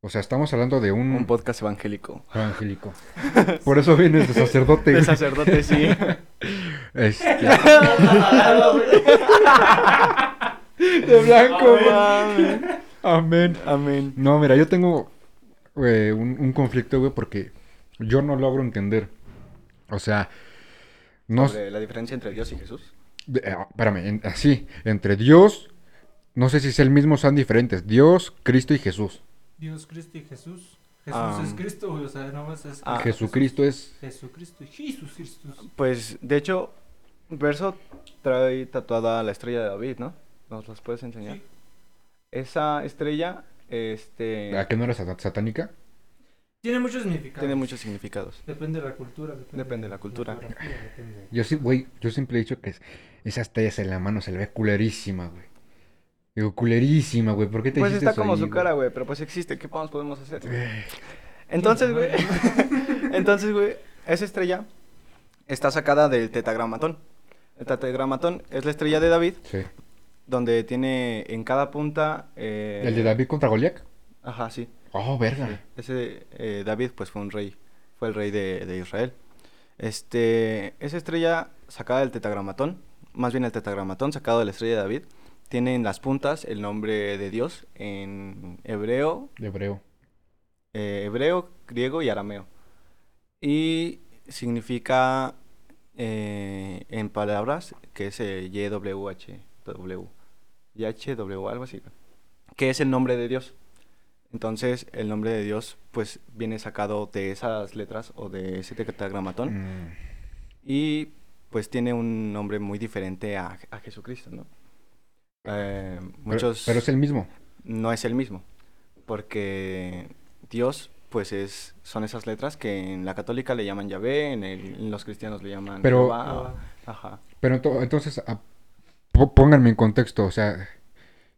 O sea, estamos hablando de un, Un podcast evangélico. evangélico. Por eso vienes de sacerdote, De sacerdote, sí. Este, De blanco, amén. Amén. No, mira, yo tengo güey, un, un conflicto, güey, porque yo no logro entender. O sea, no... Sobre la diferencia entre Dios y Jesús. de- ah, espérame, en- así, entre Dios, no sé si es el mismo, son diferentes. Dios, Cristo y Jesús. Dios, Cristo y Jesús. Jesús Am, es Cristo, güey, o sea, nada más es... Ah, Jesucristo es... Jesucristo, Jesús Cristo. Pues, de hecho, Verso trae tatuada la estrella de David, ¿no? ¿Nos las puedes enseñar? Sí. Esa estrella, este... ¿A qué no era sat- satánica? Tiene muchos significados. Tiene muchos significados. Depende de la cultura. Depende, Depende de la cultura. depende. Yo sí, güey, yo siempre he dicho que es- esa estrella en la mano se le ve culerísima, güey. Digo, culerísima, güey. ¿Por qué te Pues está eso como ahí, su cara, güey, pero pues existe. ¿Qué más podemos hacer? Eh, Entonces, güey. Entonces, güey, esa estrella está sacada del tetragramatón. El tetragramatón es la estrella de David, Sí. donde tiene en cada punta. eh, ¿El de David contra Goliat? Ajá, sí. Oh, verga. Ese eh, David, pues fue un rey. Fue el rey de, de Israel. Este, esa estrella sacada del tetragramatón, más bien el tetragramatón sacado de la estrella de David, tiene en las puntas el nombre de Dios en hebreo, De hebreo. eh, hebreo, griego y arameo. Y significa eh, en palabras que es eh, YWH, W, YHW, algo así, que es el nombre de Dios. Entonces, el nombre de Dios, pues, viene sacado de esas letras o de ese tetragramatón Mm, y, pues, tiene un nombre muy diferente a, a Jesucristo, ¿no? Eh, Pero, es el mismo. no es el mismo, porque Dios, pues es, son esas letras que en la católica le llaman Yahvé, en, el- en los cristianos le llaman Pero- Jehová, ajá. Pero ento- entonces, ah, po- pónganme en contexto. O sea,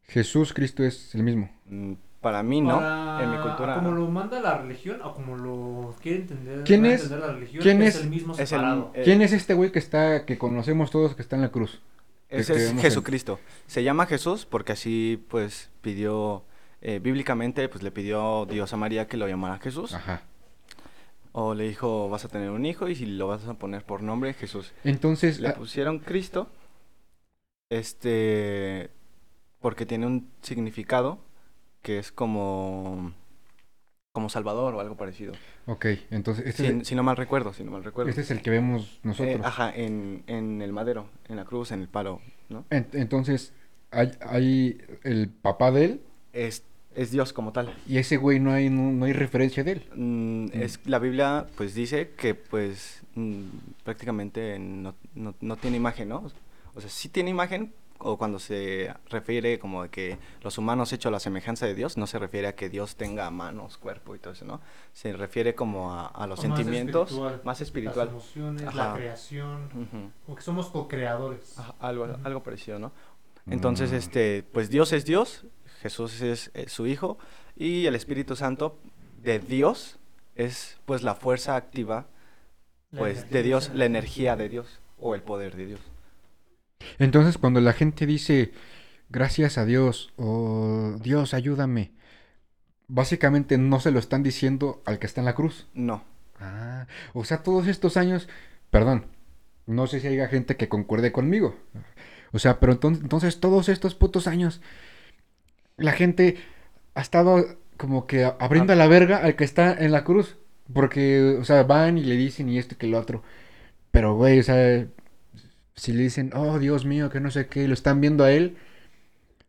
Jesús Cristo es el mismo. Mm, Para mí no, Para- en mi cultura Como lo manda la religión o como lo quiere entender, ¿Quién a es- entender la religión, quién es, es- el mismo es el- separado. eh, ¿Quién es este güey que está, que conocemos todos que está en la cruz? ese es en- Jesucristo. Se llama Jesús porque así pues pidió, eh, bíblicamente pues le pidió Dios a María que lo llamara Jesús. Ajá. O le dijo vas a tener un hijo y si lo vas a poner por nombre Jesús. Entonces, Le ah, pusieron Cristo, este, porque tiene un significado que es como, como Salvador o algo parecido. ok, entonces este, Si, es, si no mal recuerdo, si no mal recuerdo. este es el que vemos nosotros. Eh, ajá, en, en el madero, en la cruz, en el palo, ¿no? En- entonces, hay, hay el papá de él Es, es Dios como tal. y ese güey no hay, no, no hay referencia de él. Mm, es, la Biblia pues dice que pues mm, prácticamente no, no, no tiene imagen, ¿no? O sea, sí tiene imagen, o cuando se refiere como de que los humanos hechos a la semejanza de Dios, no se refiere a que Dios tenga manos, cuerpo y todo eso, ¿no? Se refiere como a, a los O más sentimientos, espiritual. más espiritual. Las emociones, Ajá. la creación, como que somos co-creadores. Algo, algo parecido, ¿no? Entonces, Mm. este, pues Dios es Dios, Jesús es, eh, su Hijo, y el Espíritu Santo de Dios es pues la fuerza activa pues de Dios, la energía de Dios o el poder de Dios. Entonces, cuando la gente dice gracias a Dios o Dios, ayúdame, básicamente no se lo están diciendo al que está en la cruz. No, Ah, o sea, todos estos años, perdón, no sé si haya gente que concuerde conmigo. O sea, pero entonces, entonces todos estos putos años, la gente ha estado como que abriendo Ah. la verga al que está en la cruz. Porque, o sea, van y le dicen y esto y que lo otro. Pero, güey, o sea, si le dicen, oh, Dios mío, que no sé qué, y lo están viendo a él,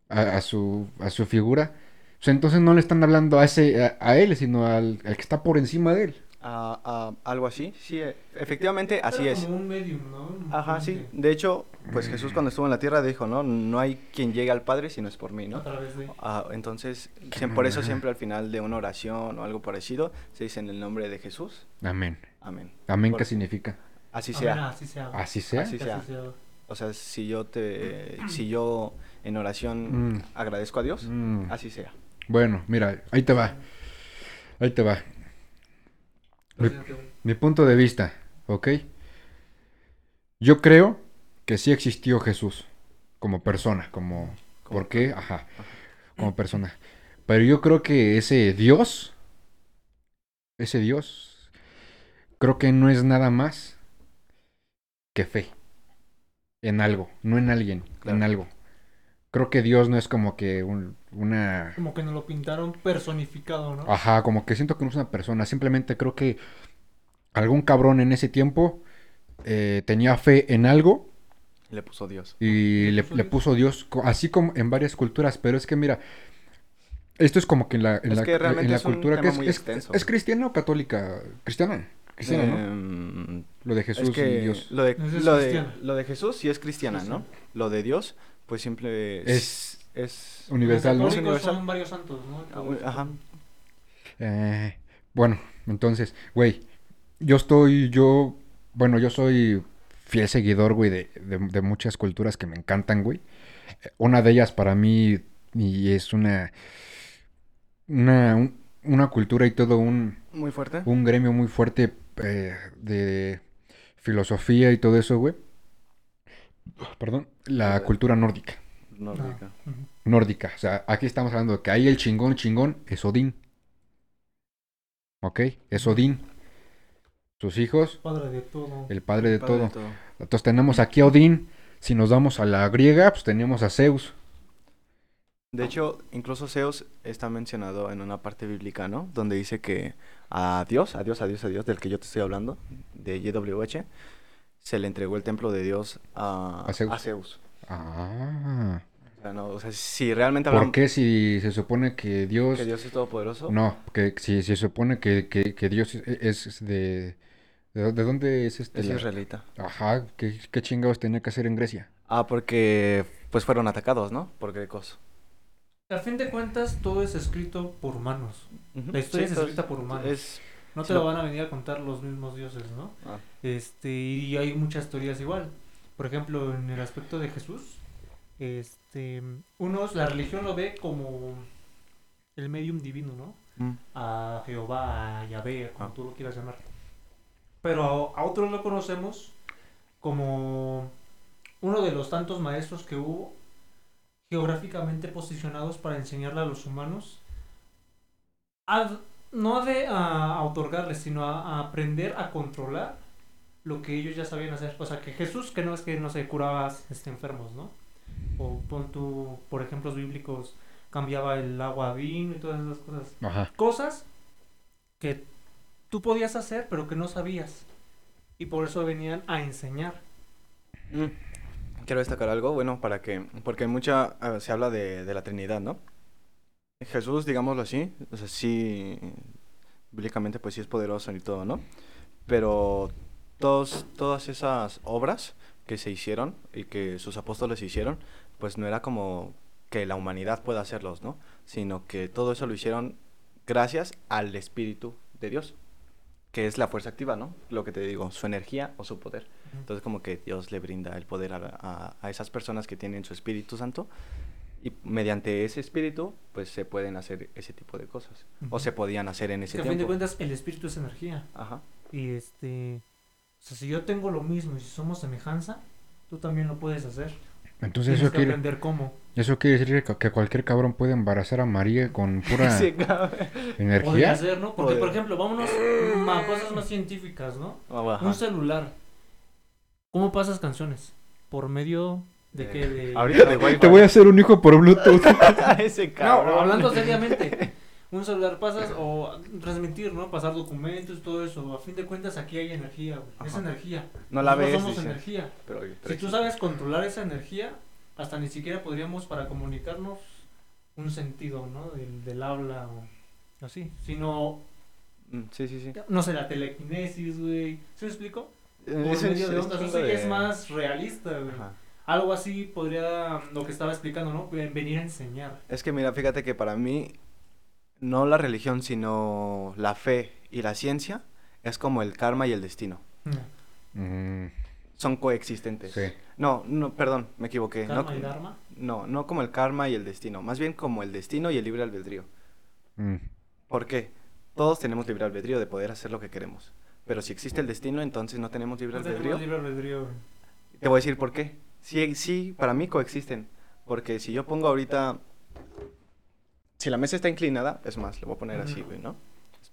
a, a su, a su figura. O sea, entonces no le están hablando a ese, a, a él, sino al, al que está por encima de él. A- a- algo así, sí, e- efectivamente así es. como un medium, ¿no? Ajá, sí. De hecho, pues Jesús cuando estuvo en la tierra dijo, ¿no? No hay quien llegue al Padre si no es por mí, A ¿no? través de... Ah, entonces, por eso siempre al final de una oración o algo parecido se dice en el nombre de Jesús. Amén. Amén. Amén, ¿qué significa? Así Amén, sea. así sea. ¿Así sea. O sea, si yo te si yo en oración Mm. agradezco a Dios, Mm. así sea. Bueno, mira, ahí te va. Ahí te va. Mi, punto de vista, ¿ok? Yo creo que sí existió Jesús como persona, como... ¿Por qué? Ajá, como persona. Pero yo creo que ese Dios, ese Dios, creo que no es nada más que fe en algo, no en alguien, en algo. Creo que Dios no es como que un- una... Como que nos lo pintaron personificado, ¿no? Ajá, como que siento que no es una persona. Simplemente creo que algún cabrón en ese tiempo eh, tenía fe en algo Le puso Dios. y ¿Le le, puso le Dios? puso Dios, co- así como en varias culturas. Pero es que mira, Esto es como que en la, en Es la, que realmente en la es cultura que es, muy es, extenso. es cristiana o católica. Cristiana. Cristiana, ¿no? Em, Lo de Jesús es que y Dios. Lo de, lo, de, lo de Jesús sí es cristiana, Sí, ¿no? Lo de Dios, pues simple Es es universal, ¿no? Universal. son varios santos, ¿no? Ah, ajá. Eh, bueno, entonces, güey, yo estoy, yo, bueno, yo soy fiel seguidor, güey, de, de, de muchas culturas que me encantan, güey. Eh, Una de ellas para mí, y es una, una, un- una cultura y todo un, Muy fuerte. un gremio muy fuerte eh, de filosofía y todo eso, güey. Perdón, la Eh, cultura nórdica. Nórdica. Ah. Nórdica. O sea, aquí estamos hablando de que ahí el chingón chingón es Odín. ¿Ok? Es Odín. Sus hijos, Padre de todo. el padre de Padre todo. Entonces tenemos aquí a Odín. Si nos vamos a la griega, pues tenemos a Zeus. De hecho, incluso Zeus está mencionado en una parte bíblica, ¿no? Donde dice que a Dios, a Dios, a Dios, a Dios, del que yo te estoy hablando, de YWH, se le entregó el templo de Dios a, A Zeus. a Zeus. Ah. O sea, no, o sea, si realmente ¿Por hablamos qué si se supone que Dios... que Dios es todopoderoso, No, que si, si se supone que, que, que Dios es, es de... ¿De, de dónde es este? es la- israelita. Ajá, ¿qué, qué chingados tenía que hacer en Grecia? Ah, porque pues fueron atacados, ¿no? Por grecos. A fin de cuentas, todo es escrito por humanos. La historia es escrita por humanos. Es... No te lo- lo van a venir a contar los mismos dioses, ¿no? ah, Este, y hay muchas teorías igual. Por ejemplo, en el aspecto de Jesús, este, unos, la religión lo ve como el medium divino, ¿no? mm, A Jehová, a Yahvé, como Ah. tú lo quieras llamar. Pero a, a otros lo conocemos como uno de los tantos maestros que hubo geográficamente posicionados para enseñarle a los humanos a, no de a, a otorgarles, sino a, a aprender a controlar lo que ellos ya sabían hacer. O sea, que Jesús, que no es que no se curaba este, enfermos, ¿no? O pon tú, por ejemplos bíblicos, cambiaba el agua a vino y todas esas cosas. Ajá. Cosas que tú podías hacer, pero que no sabías. Y por eso venían a enseñar. mm. Quiero destacar algo, bueno, para que, porque mucha, ah, se habla de, de la Trinidad, ¿no? Jesús, digámoslo así, o sea, sí, bíblicamente pues sí es poderoso y todo, ¿no? Pero todos, todas esas obras que se hicieron y que sus apóstoles hicieron, pues no era como que la humanidad pueda hacerlos, ¿no? Sino que todo eso lo hicieron gracias al Espíritu de Dios, que es la fuerza activa, ¿no? Lo que te digo, su energía o su poder. Entonces como que Dios le brinda el poder a, a- a esas personas que tienen su Espíritu Santo y mediante ese espíritu pues se pueden hacer ese tipo de cosas o se podían hacer en Es ese que a fin de tiempo. cuentas, el espíritu es energía. Ajá. Y este. O sea, si yo tengo lo mismo y si somos semejanza, tú también lo puedes hacer. Entonces Tienes eso que quiere, aprender cómo. eso quiere decir que, que cualquier cabrón puede embarazar a María con pura Sí, cabrón. Podría energía. ser, ¿no? Porque, por ejemplo, vámonos a cosas más científicas, ¿no? Ajá. Un celular. ¿Cómo pasas canciones? ¿Por medio de qué? De... Ahorita de Wi-Fi. Te voy a hacer un hijo por Bluetooth. ese No, cabrón. hablando seriamente. Un celular pasas o transmitir, ¿no? Pasar documentos todo eso. A fin de cuentas aquí hay energía, güey. Es energía. No la Nosotros ves, somos dice. energía. Pero, pero Si tú sabes controlar esa energía, hasta ni siquiera podríamos para comunicarnos un sentido, ¿no? Del, del habla o así. Sino, Mm, Sí, sí, sí. no sé, la telequinesis, güey. ¿Se me explico? Por Es- medio de ondas. ya de- es más realista, güey. Ajá. Algo así podría, lo que estaba explicando, ¿no? Ven- Venir a enseñar. Es que mira, fíjate que para mí, no la religión, sino la fe y la ciencia es como el karma y el destino. Mm, Son coexistentes. sí. No, no, perdón, me equivoqué. No, Karma y Dharma. no, no como el karma y el destino, más bien como el destino y el libre albedrío. Mm, ¿Por qué? Todos tenemos libre albedrío de poder hacer lo que queremos. Pero si existe el destino, entonces no tenemos libre No albedrío. tenemos libre albedrío. Te voy a decir por qué. Sí, sí, para mí coexisten. Porque si yo pongo ahorita. Si la mesa está inclinada, es más, le voy a poner así, güey, ¿no?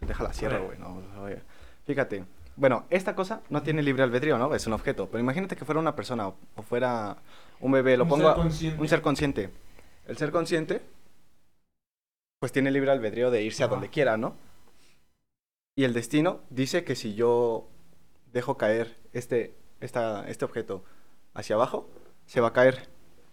Déjala cierro, ver. güey, no, oye. Fíjate. Bueno, esta cosa no tiene libre albedrío, ¿no? Es un objeto. Pero imagínate que fuera una persona o, o fuera un bebé, lo Un pongo ser consciente. un ser consciente. El ser consciente, pues tiene libre albedrío de irse a donde quiera, ¿no? Y el destino dice que si yo dejo caer este, esta, este objeto hacia abajo, se va a caer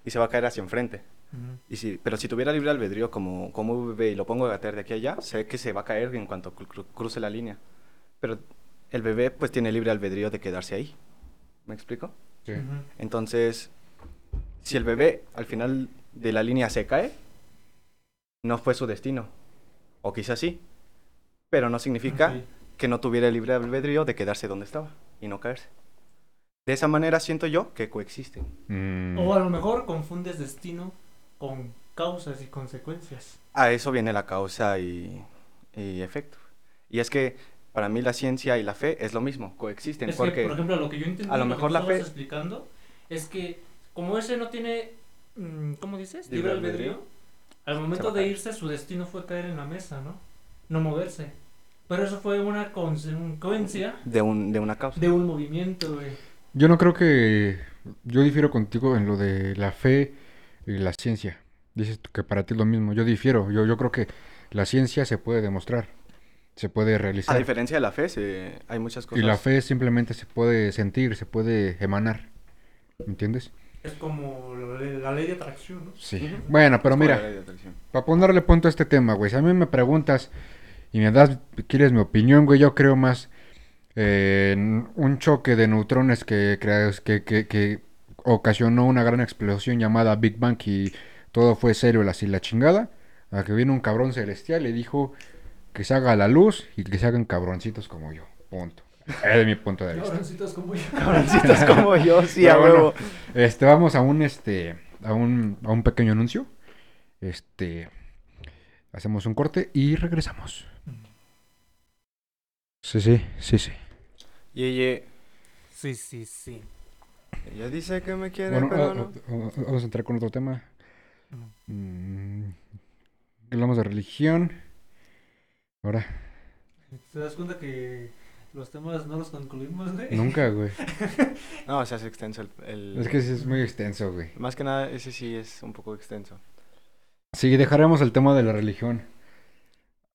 y se va a caer hacia enfrente. Ujú. Y si, pero si tuviera libre albedrío como, como un bebé y lo pongo a gatear de aquí a allá, sé que se va a caer en cuanto cru- cru- cruce la línea. Pero el bebé pues tiene libre albedrío de quedarse ahí. ¿Me explico? Sí. Entonces, si el bebé al final de la línea se cae, no fue su destino. O quizás sí. Pero no significa que no tuviera libre albedrío de quedarse donde estaba y no caerse. De esa manera siento yo que coexisten. Mm, O a lo mejor confundes destino con causas y consecuencias. A eso viene la causa y, y efecto. Y es que para mí la ciencia y la fe es lo mismo, coexisten. Es porque que, por ejemplo, lo que yo entendí, a lo que mejor tú la fe- explicando, es que como ese no tiene, mm, ¿cómo dices? Libre albedrío. Al momento de irse, su destino fue caer en la mesa, ¿no? No moverse. Pero eso fue una consecuencia de, un, de una causa. de un movimiento, güey. Yo no creo que. Yo difiero contigo en lo de la fe y la ciencia. Dices que para ti es lo mismo. Yo difiero. Yo, yo creo que la ciencia se puede demostrar. Se puede A realizar. diferencia de la fe, se- hay muchas Y cosas. la fe simplemente se puede sentir, se puede emanar. ¿Me entiendes? Es como la ley- la ley de atracción, ¿no? Sí. Bueno, pero Es mira, para ponerle punto a este tema, güey. Si a mí me preguntas y me das, quieres mi opinión, güey, yo creo más en un choque de neutrones que, que, que, que ocasionó una gran explosión llamada Big Bang y todo fue serio, así la chingada. A que vino un cabrón celestial y dijo que se haga la luz y que se hagan cabroncitos como yo. Punto. Es mi punto de vista. Cabroncitos como yo. Cabroncitos como yo, sí, a bueno, huevo. Este, vamos a un este a un, a un pequeño anuncio. Este hacemos un corte y regresamos. Sí, sí, sí, sí. Y ella, Sí, sí, sí. ella dice que me quiere, Bueno, pero ah, no. ah, ah, vamos a entrar con otro tema. Mm, hablamos de religión. Ahora, ¿Te das cuenta que los temas no los concluimos, güey? nunca, güey. No, se hace extenso el, el- Es que sí es muy extenso, güey. Más que nada, ese sí es un poco extenso. Sí, dejaremos el tema de la religión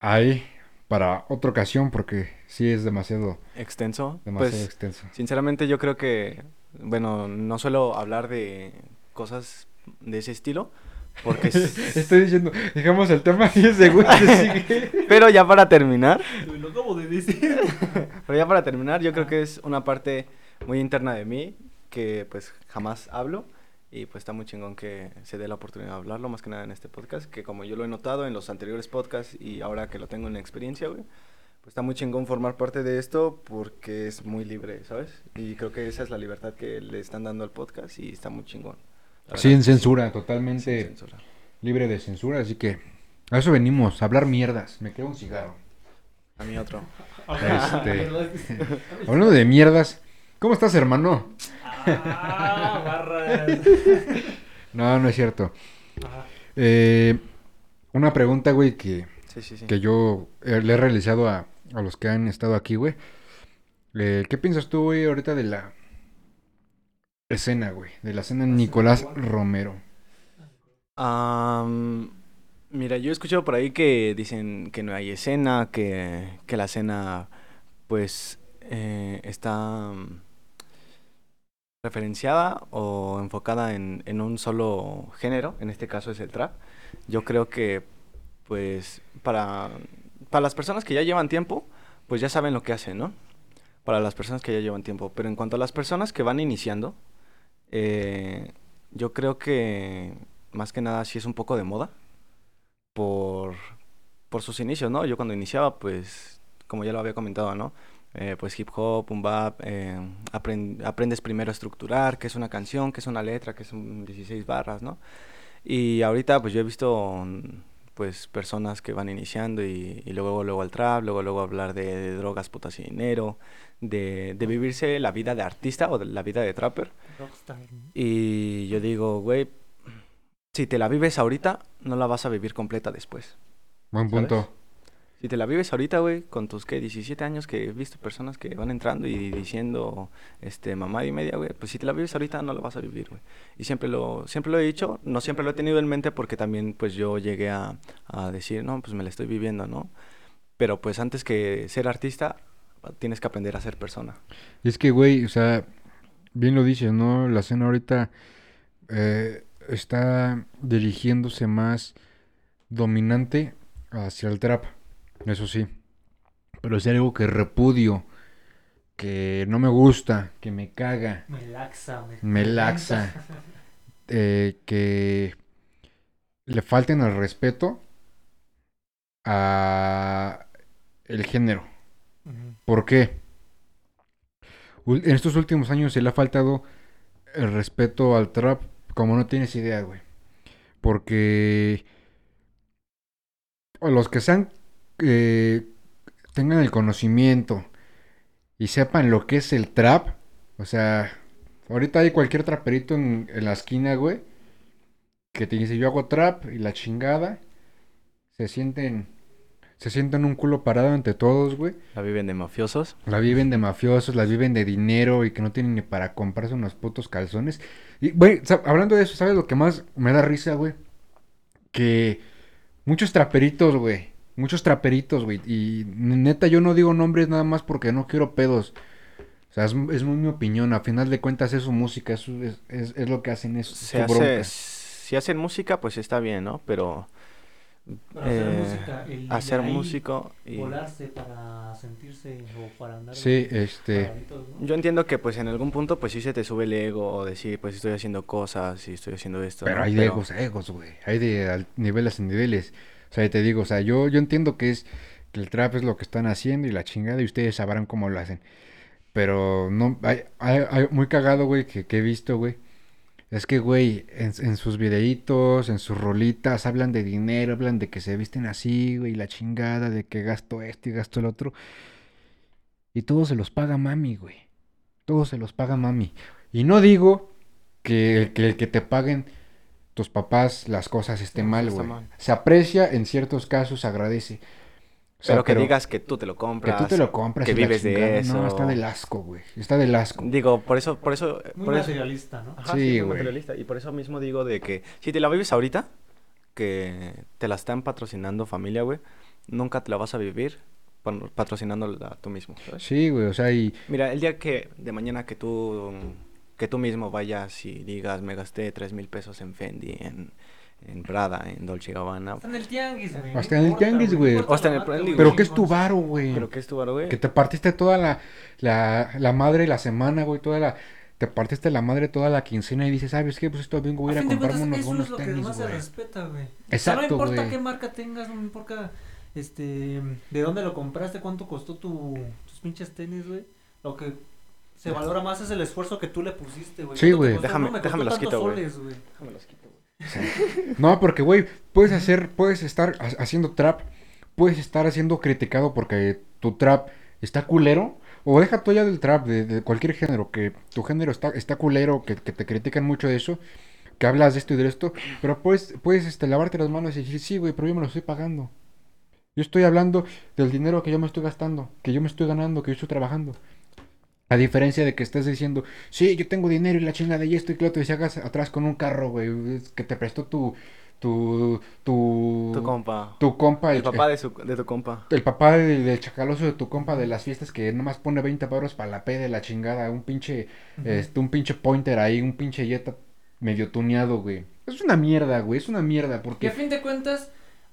ahí para otra ocasión porque sí es demasiado, ¿Extenso? demasiado Pues, extenso. sinceramente yo creo que, bueno, no suelo hablar de cosas de ese estilo, porque... Estoy diciendo, dejamos el tema 10 segundos sigue. Pero ya para terminar, Lo acabo de decir. pero ya para terminar, yo creo que es una parte muy interna de mí que pues jamás hablo y pues está muy chingón que se dé la oportunidad de hablarlo más que nada en este podcast, que como yo lo he notado en los anteriores podcasts y ahora que lo tengo en experiencia, güey, pues está muy chingón formar parte de esto porque es muy libre, ¿sabes? Y creo que esa es la libertad que le están dando al podcast y está muy chingón. la Sin verdad. censura, Sin totalmente censura. libre de censura, así que a eso venimos, a hablar mierdas. Me queda un cigarro. A mí otro. Este, Hablando de mierdas, ¿cómo estás, hermano? Ah, barras. No, no es cierto. Ajá. Eh, una pregunta, güey, que, Sí, sí, sí. que yo eh, le he realizado a, a los que han estado aquí, güey. Eh, ¿Qué piensas tú, güey, ahorita de la escena, güey? De la escena de Nicolás Romero. Mira, yo he escuchado por ahí que dicen que no hay escena, que, que la escena pues eh, está referenciada o enfocada en, un solo género, en este caso es el trap. Yo creo que pues para, para las personas que ya llevan tiempo, pues ya saben lo que hacen, ¿no? Para las personas que ya llevan tiempo. Pero en cuanto a las personas que van iniciando, eh, yo creo que más que nada sí es un poco de moda por, por sus inicios, ¿no? Yo cuando iniciaba, pues, como ya lo había comentado, ¿no? Eh, pues hip hop, boom bap, eh, apren- aprendes primero a estructurar, qué es una canción, qué es una letra, qué son 16 barras, ¿no? Y ahorita, pues yo he visto, pues, personas que van iniciando y, y luego, luego al trap, luego, luego hablar de, de drogas, putas y dinero, de, de vivirse la vida de artista o de la vida de trapper. Rockstar. Y yo digo, güey, si te la vives ahorita, no la vas a vivir completa después. Buen ¿Sabes? Si te la vives ahorita, güey, con tus, ¿qué? 17 años que he visto personas que van entrando y diciendo, este, mamá y media, güey, pues si te la vives ahorita, no la vas a vivir, güey. Y siempre lo, siempre lo he dicho, no siempre lo he tenido en mente porque también, pues yo llegué a, a decir, no, pues me la estoy viviendo, ¿no? Pero pues antes que ser artista, tienes que aprender a ser persona. Y es que, güey, o sea, bien lo dices, ¿no? La escena ahorita eh, está dirigiéndose más dominante hacia el trap, eso sí. Pero es algo que repudio, que no me gusta, que me caga, Me laxa, me, me laxa, eh, que le falten al respeto a el género. ¿Por qué? En estos últimos años se le ha faltado el respeto al trap como no tienes idea, güey. Porque los que sean eh, tengan el conocimiento y sepan lo que es el trap, o sea, ahorita hay cualquier traperito en, en la esquina, güey, que te dice yo hago trap y la chingada, se sienten, se sienten un culo parado ante todos, güey. La viven de mafiosos. La viven de mafiosos, la viven de dinero y que no tienen ni para comprarse unos putos calzones. Y, güey, hablando de eso, ¿sabes lo que más me da risa, güey? Que muchos traperitos, güey. Muchos traperitos, güey. Y neta, yo no digo nombres nada más porque no quiero pedos. O sea, es, es muy mi opinión. A final de cuentas es su música, es, su- es, es- es lo que hacen, es Se su hace, si hacen música, pues está bien, ¿no? Pero hacer eh, música, el de hacer ahí músico y Volarse para sentirse o para andar. Sí, este... paraditos, ¿no? yo entiendo que pues en algún punto pues sí se te sube el ego o decir pues estoy haciendo cosas y estoy haciendo esto. Pero ¿no? hay de egos a egos, güey. Hay de al- niveles en niveles. O sea, te digo, o sea, yo, yo entiendo que es que el trap es lo que están haciendo y la chingada y ustedes sabrán cómo lo hacen. Pero no, hay, hay- muy cagado, güey, que, he visto, güey. Es que, güey, en, en sus videitos, en sus rolitas, hablan de dinero, hablan de que se visten así, güey, la chingada, de que gasto esto y gasto el otro. Y todo se los paga mami, güey. Todo se los paga mami. Y no digo que, que, que te paguen tus papás las cosas esté No, mal, güey. Se aprecia, en ciertos casos se agradece. O sea, pero que digas que tú te lo que compras. tú te lo compras que vives de eso. No, está del asco, güey. Está del asco. Digo, por eso, por eso, Muy por eso, materialista, ¿no? Ajá, Sí, sí, muy güey. materialista. Y por eso mismo digo de que si te la vives ahorita, que te la están patrocinando familia, güey, nunca te la vas a vivir patrocinándola tú mismo, ¿sabes? Sí, güey, o sea, y... Mira, el día que de mañana que tú que tú mismo vayas y digas me gasté tres mil pesos en Fendi, en, en Prada, en Dolce Gabbana, Hasta en el tianguis, güey. Hasta en el tianguis, güey. Hasta en el güey, Pero. ¿qué es tu varo, güey? pero qué es tu varo, güey. Que te partiste toda la, la, la madre la semana, güey, toda la... Te partiste la madre toda la quincena y dices, ¿sabes qué? Pues esto vengo, a ir a de comprarme unos eso buenos es lo que tenis, más se güey. respeta, güey. O sea, Exacto, no importa güey. qué marca tengas, no importa este de dónde lo compraste, cuánto costó tu, tus pinches tenis, güey. Lo que se valora más es el esfuerzo que tú le pusiste, güey. Sí, ¿Cuánto te güey. Déjame- No, me déjame los quito, güey. soles, güey. Déjame los quito, güey. No, porque, güey, puedes hacer, puedes estar ha- haciendo trap, puedes estar haciendo criticado porque tu trap está culero, o deja tú ya del trap, de, de cualquier género, que tu género está, está culero, que, que te critican mucho de eso, que hablas de esto y de esto, pero puedes, puedes este, lavarte las manos y decir, sí, güey, pero yo me lo estoy pagando. Yo estoy hablando del dinero que yo me estoy gastando, que yo me estoy ganando, que yo estoy trabajando. A diferencia de que estés diciendo, sí, yo tengo dinero y la chingada y esto y que lo otro, y se hagas atrás con un carro, güey, que te prestó tu, tu, tu, Tu compa. tu compa, El papá de, su, de tu compa. el papá del, del chacaloso de tu compa de las fiestas que nomás pone 20 pavos para la P de la chingada, un pinche, este, un pinche pointer ahí, un pinche Jetta medio tuneado, güey. Es una mierda, güey, es una mierda, Que a porque... fin de cuentas,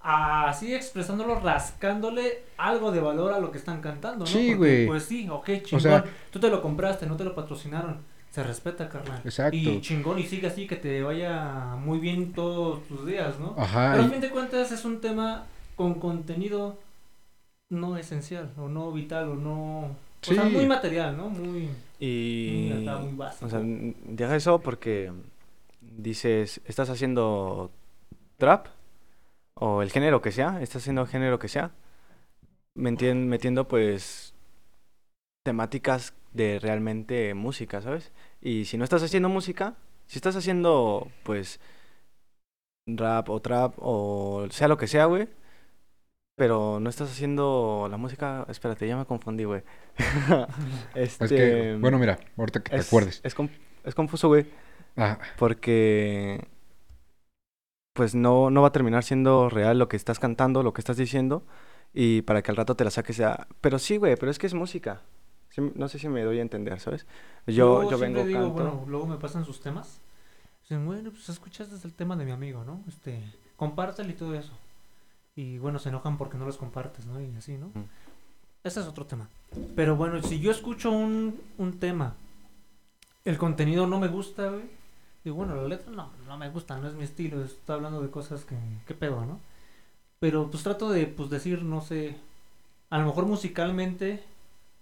así expresándolo, rascándole algo de valor a lo que están cantando, ¿no? Sí, Porque, güey. Pues sí, ok, chingón. sea- Tú te lo compraste, no te lo patrocinaron. Se respeta, carnal. Exacto. Y chingón, y sigue así, que te vaya muy bien todos tus días, ¿no? Ajá, Pero a y- fin de cuentas es un tema con contenido no esencial, o no vital, o no... O sea, muy material, ¿no? Muy... Y. Muy acá, muy básico. O sea, deja eso porque dices, estás haciendo trap o el género que sea, estás haciendo el género que sea, metien- metiendo pues temáticas de realmente música, ¿sabes? Y si no estás haciendo música, si estás haciendo pues rap o trap o sea lo que sea, güey, pero no estás haciendo la música, espérate, ya me confundí, güey. este, es que, bueno, mira, ahorita que te es, acuerdes. Es, conf- es confuso, güey, Ah, porque pues no, no va a terminar siendo real lo que estás cantando, lo que estás diciendo, y para que al rato te la saques sea... Pero sí, güey, pero es que es música. Sí, no sé si me doy a entender, ¿sabes? Yo, yo, vengo, digo, canto... bueno, luego me pasan sus temas. Dicen, bueno, pues escuchas desde el tema de mi amigo, ¿no? Este, compártelo y todo eso. Y bueno, se enojan porque no los compartes, ¿no? Y así, ¿no? Mm. Ese es otro tema. Pero bueno, si yo escucho un, un tema, el contenido no me gusta, güey. Digo, bueno, la letra no, no me gusta, no es mi estilo, está hablando de cosas que, ¿qué pedo, no? Pero pues trato de, pues decir, no sé, a lo mejor musicalmente,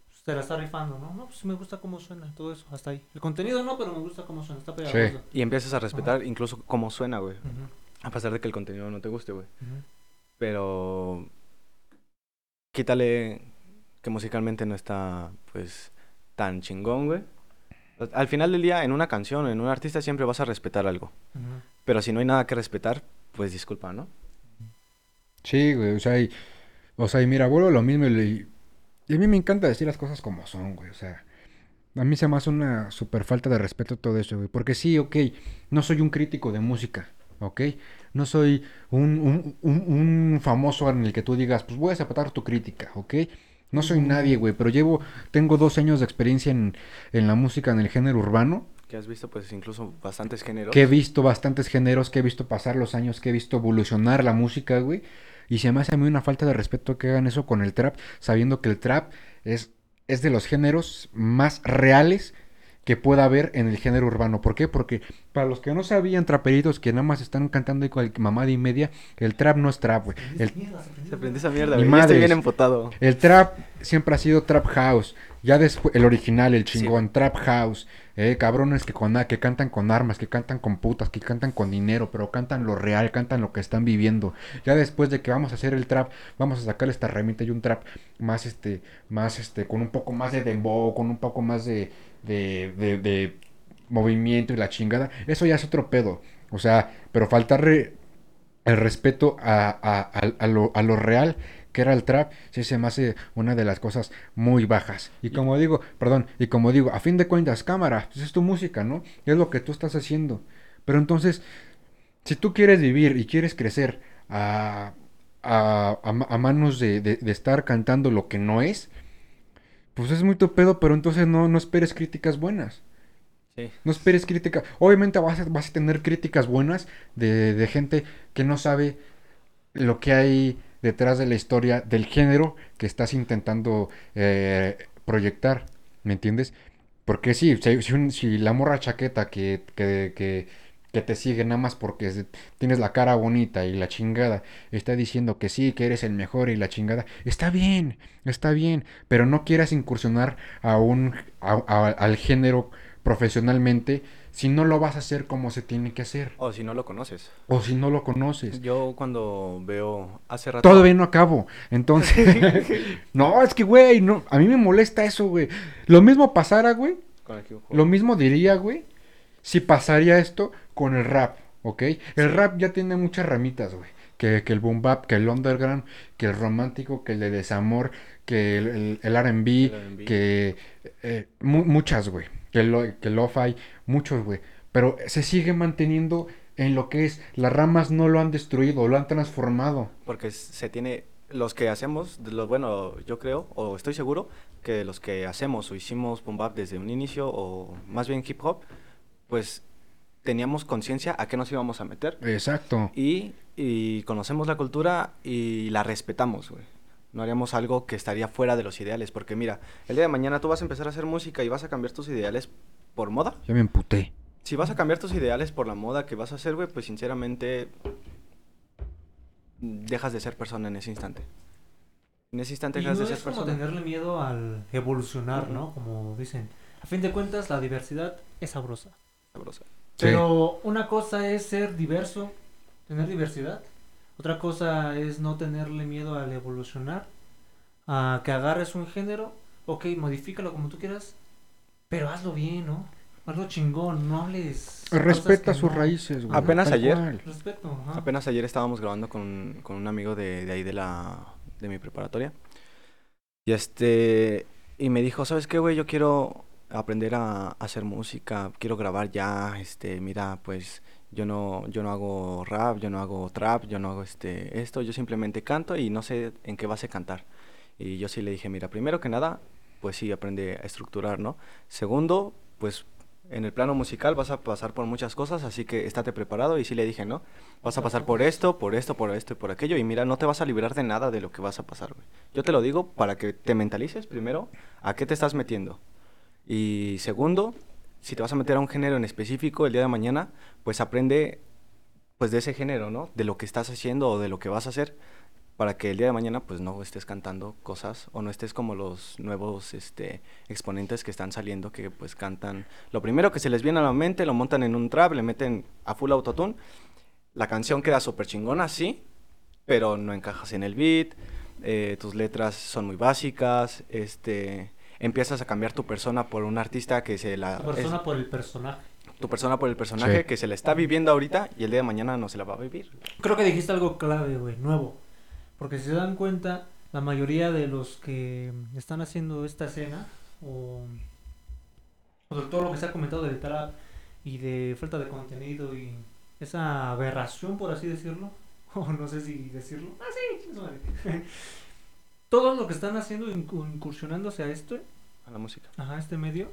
pues, te la está rifando, ¿no? No, pues me gusta cómo suena, todo eso, hasta ahí. El contenido no, pero me gusta cómo suena, está pegajoso. Y empiezas a respetar incluso cómo suena, güey. A pesar de que el contenido no te guste, güey. Pero quítale que musicalmente no está, pues, tan chingón, güey. Al final del día, en una canción, en un artista, siempre vas a respetar algo. Pero si no hay nada que respetar, pues disculpa, ¿no? Sí, güey, o sea, y, o sea, y mira, vuelvo a lo mismo y, y a mí me encanta decir las cosas como son, güey, o sea, a mí se me hace una super falta de respeto todo eso, güey, porque sí, ok, no soy un crítico de música, ok, no soy un, un, un- un famoso en el que tú digas, pues voy a aceptar tu crítica, ok, no soy nadie, güey, pero llevo, tengo dos años de experiencia en, en la música, en el género urbano, Que has visto, pues, incluso bastantes géneros. que he visto bastantes géneros, que he visto pasar los años, que he visto evolucionar la música, güey. Y se me hace a mí una falta de respeto que hagan eso con el trap, sabiendo que el trap es, es de los géneros más reales que pueda haber en el género urbano. ¿Por qué? Porque para los que no sabían, traperitos que nada más están cantando y con mamada y media, el trap no es trap, güey. El, se prendió. Se prendió esa mierda, güey. Estoy bien empotado. el trap siempre ha sido trap house. Ya después, el original, el chingón, trap house. Eh, cabrones que, con, que cantan con armas, que cantan con putas, que cantan con dinero, pero cantan lo real, cantan lo que están viviendo. Ya después de que vamos a hacer el trap, vamos a sacar esta herramienta y un trap más, este, más, este, con un poco más de dembow, con un poco más de, de, de, de movimiento y la chingada. Eso ya es otro pedo. O sea, pero faltarle el respeto a, a- a- lo, a lo real que era el trap, sí se me hace una de las cosas muy bajas. Y como digo, perdón, y como digo, a fin de cuentas, cámara, pues es tu música, ¿no? Es lo que tú estás haciendo. Pero entonces, si tú quieres vivir y quieres crecer a manos de, de- de estar cantando lo que no es, pues es muy tu pedo, pero entonces no, no esperes críticas buenas. Sí. No esperes críticas. Obviamente vas a, vas a tener críticas buenas de, de gente que no sabe lo que hay detrás de la historia del género que estás intentando eh, proyectar. ¿Me entiendes? Porque sí, si, si un- si la morra chaqueta que, que, que, que te sigue nada más porque es- tienes la cara bonita y la chingada está diciendo que sí, que eres el mejor y la chingada, está bien, está bien, pero no quieras incursionar a un, a- a- al género profesionalmente si no lo vas a hacer como se tiene que hacer O si no lo conoces. o si no lo conoces. Yo cuando veo hace rato... Todavía no acabo. Entonces, no, es que, güey, no, a mí me molesta eso, güey. Lo mismo pasara, güey. Lo mismo diría, güey, si pasaría esto con el rap, ¿ok? El rap ya tiene muchas ramitas, güey. Que, que el boom bap, que el underground, que el romántico, que el de desamor, que el, el, el R&B, que eh, mu- muchas, güey. Que lo, que lo-fi, muchos, güey. Pero se sigue manteniendo en lo que es. Las ramas no lo han destruido, lo han transformado. Porque se tiene... Los que hacemos, los, bueno, yo creo, o estoy seguro, que los que hacemos o hicimos boom bap desde un inicio, o más bien hip hop, pues teníamos conciencia a qué nos íbamos a meter. Exacto. Y, y conocemos la cultura y la respetamos, güey. No haríamos algo que estaría fuera de los ideales. Porque mira, el día de mañana tú vas a empezar a hacer música y vas a cambiar tus ideales por moda. Ya me emputé. Si vas a cambiar tus ideales por la moda que vas a hacer, güey, pues sinceramente dejas de ser persona en ese instante. En ese instante Y dejas no de es ser como persona. tenerle miedo al evolucionar, ¿no? Como dicen. A fin de cuentas, la diversidad es sabrosa. Sabrosa. Sí. Pero una cosa es ser diverso, tener diversidad. Otra cosa es no tenerle miedo al evolucionar. A que agarres un género, ok, modifícalo como tú quieras, pero hazlo bien, ¿no? Hazlo chingón, no hables. Respeta sus no- raíces, güey. Apenas ayer- cual. Respeto, ajá. Apenas ayer estábamos grabando con, con un amigo de, de ahí de la de mi preparatoria. Y este y me dijo, "¿Sabes qué, güey? Yo quiero aprender a, hacer música, quiero grabar ya, este, mira, pues yo no yo no hago rap, yo no hago trap, yo no hago este esto, yo simplemente canto y no sé en qué base cantar." Y yo sí le dije, "Mira, primero que nada, pues sí aprende a estructurar, ¿no? Segundo, pues En el plano musical vas a pasar por muchas cosas, así que estate preparado. Y sí le dije, ¿no? Vas a pasar por esto, por esto, por esto y por aquello. Y mira, no te vas a librar de nada de lo que vas a pasar, güey. Yo te lo digo para que te mentalices, primero, a qué te estás metiendo. Y segundo, si te vas a meter a un género en específico el día de mañana, pues aprende pues de ese género, ¿no? De lo que estás haciendo o de lo que vas a hacer para que el día de mañana pues no estés cantando cosas o no estés como los nuevos este exponentes que están saliendo que pues cantan lo primero que se les viene a la mente lo montan en un trap le meten a full autotune la canción queda súper chingona sí pero no encajas en el beat eh, tus letras son muy básicas este empiezas a cambiar tu persona por un artista que se la Tu persona es- por el personaje. tu persona por el personaje Sí. que se la está viviendo ahorita y el día de mañana no se la va a vivir Creo que dijiste algo clave, güey, nuevo. Porque si se dan cuenta, la mayoría de los que están haciendo esta escena, o, o de todo lo que se ha comentado del trap y de falta de contenido y esa aberración, por así decirlo, o no sé si decirlo, ah, sí, chingue su madre. todo lo que están haciendo, incu- incursionándose a esto, a la música Ajá, este medio.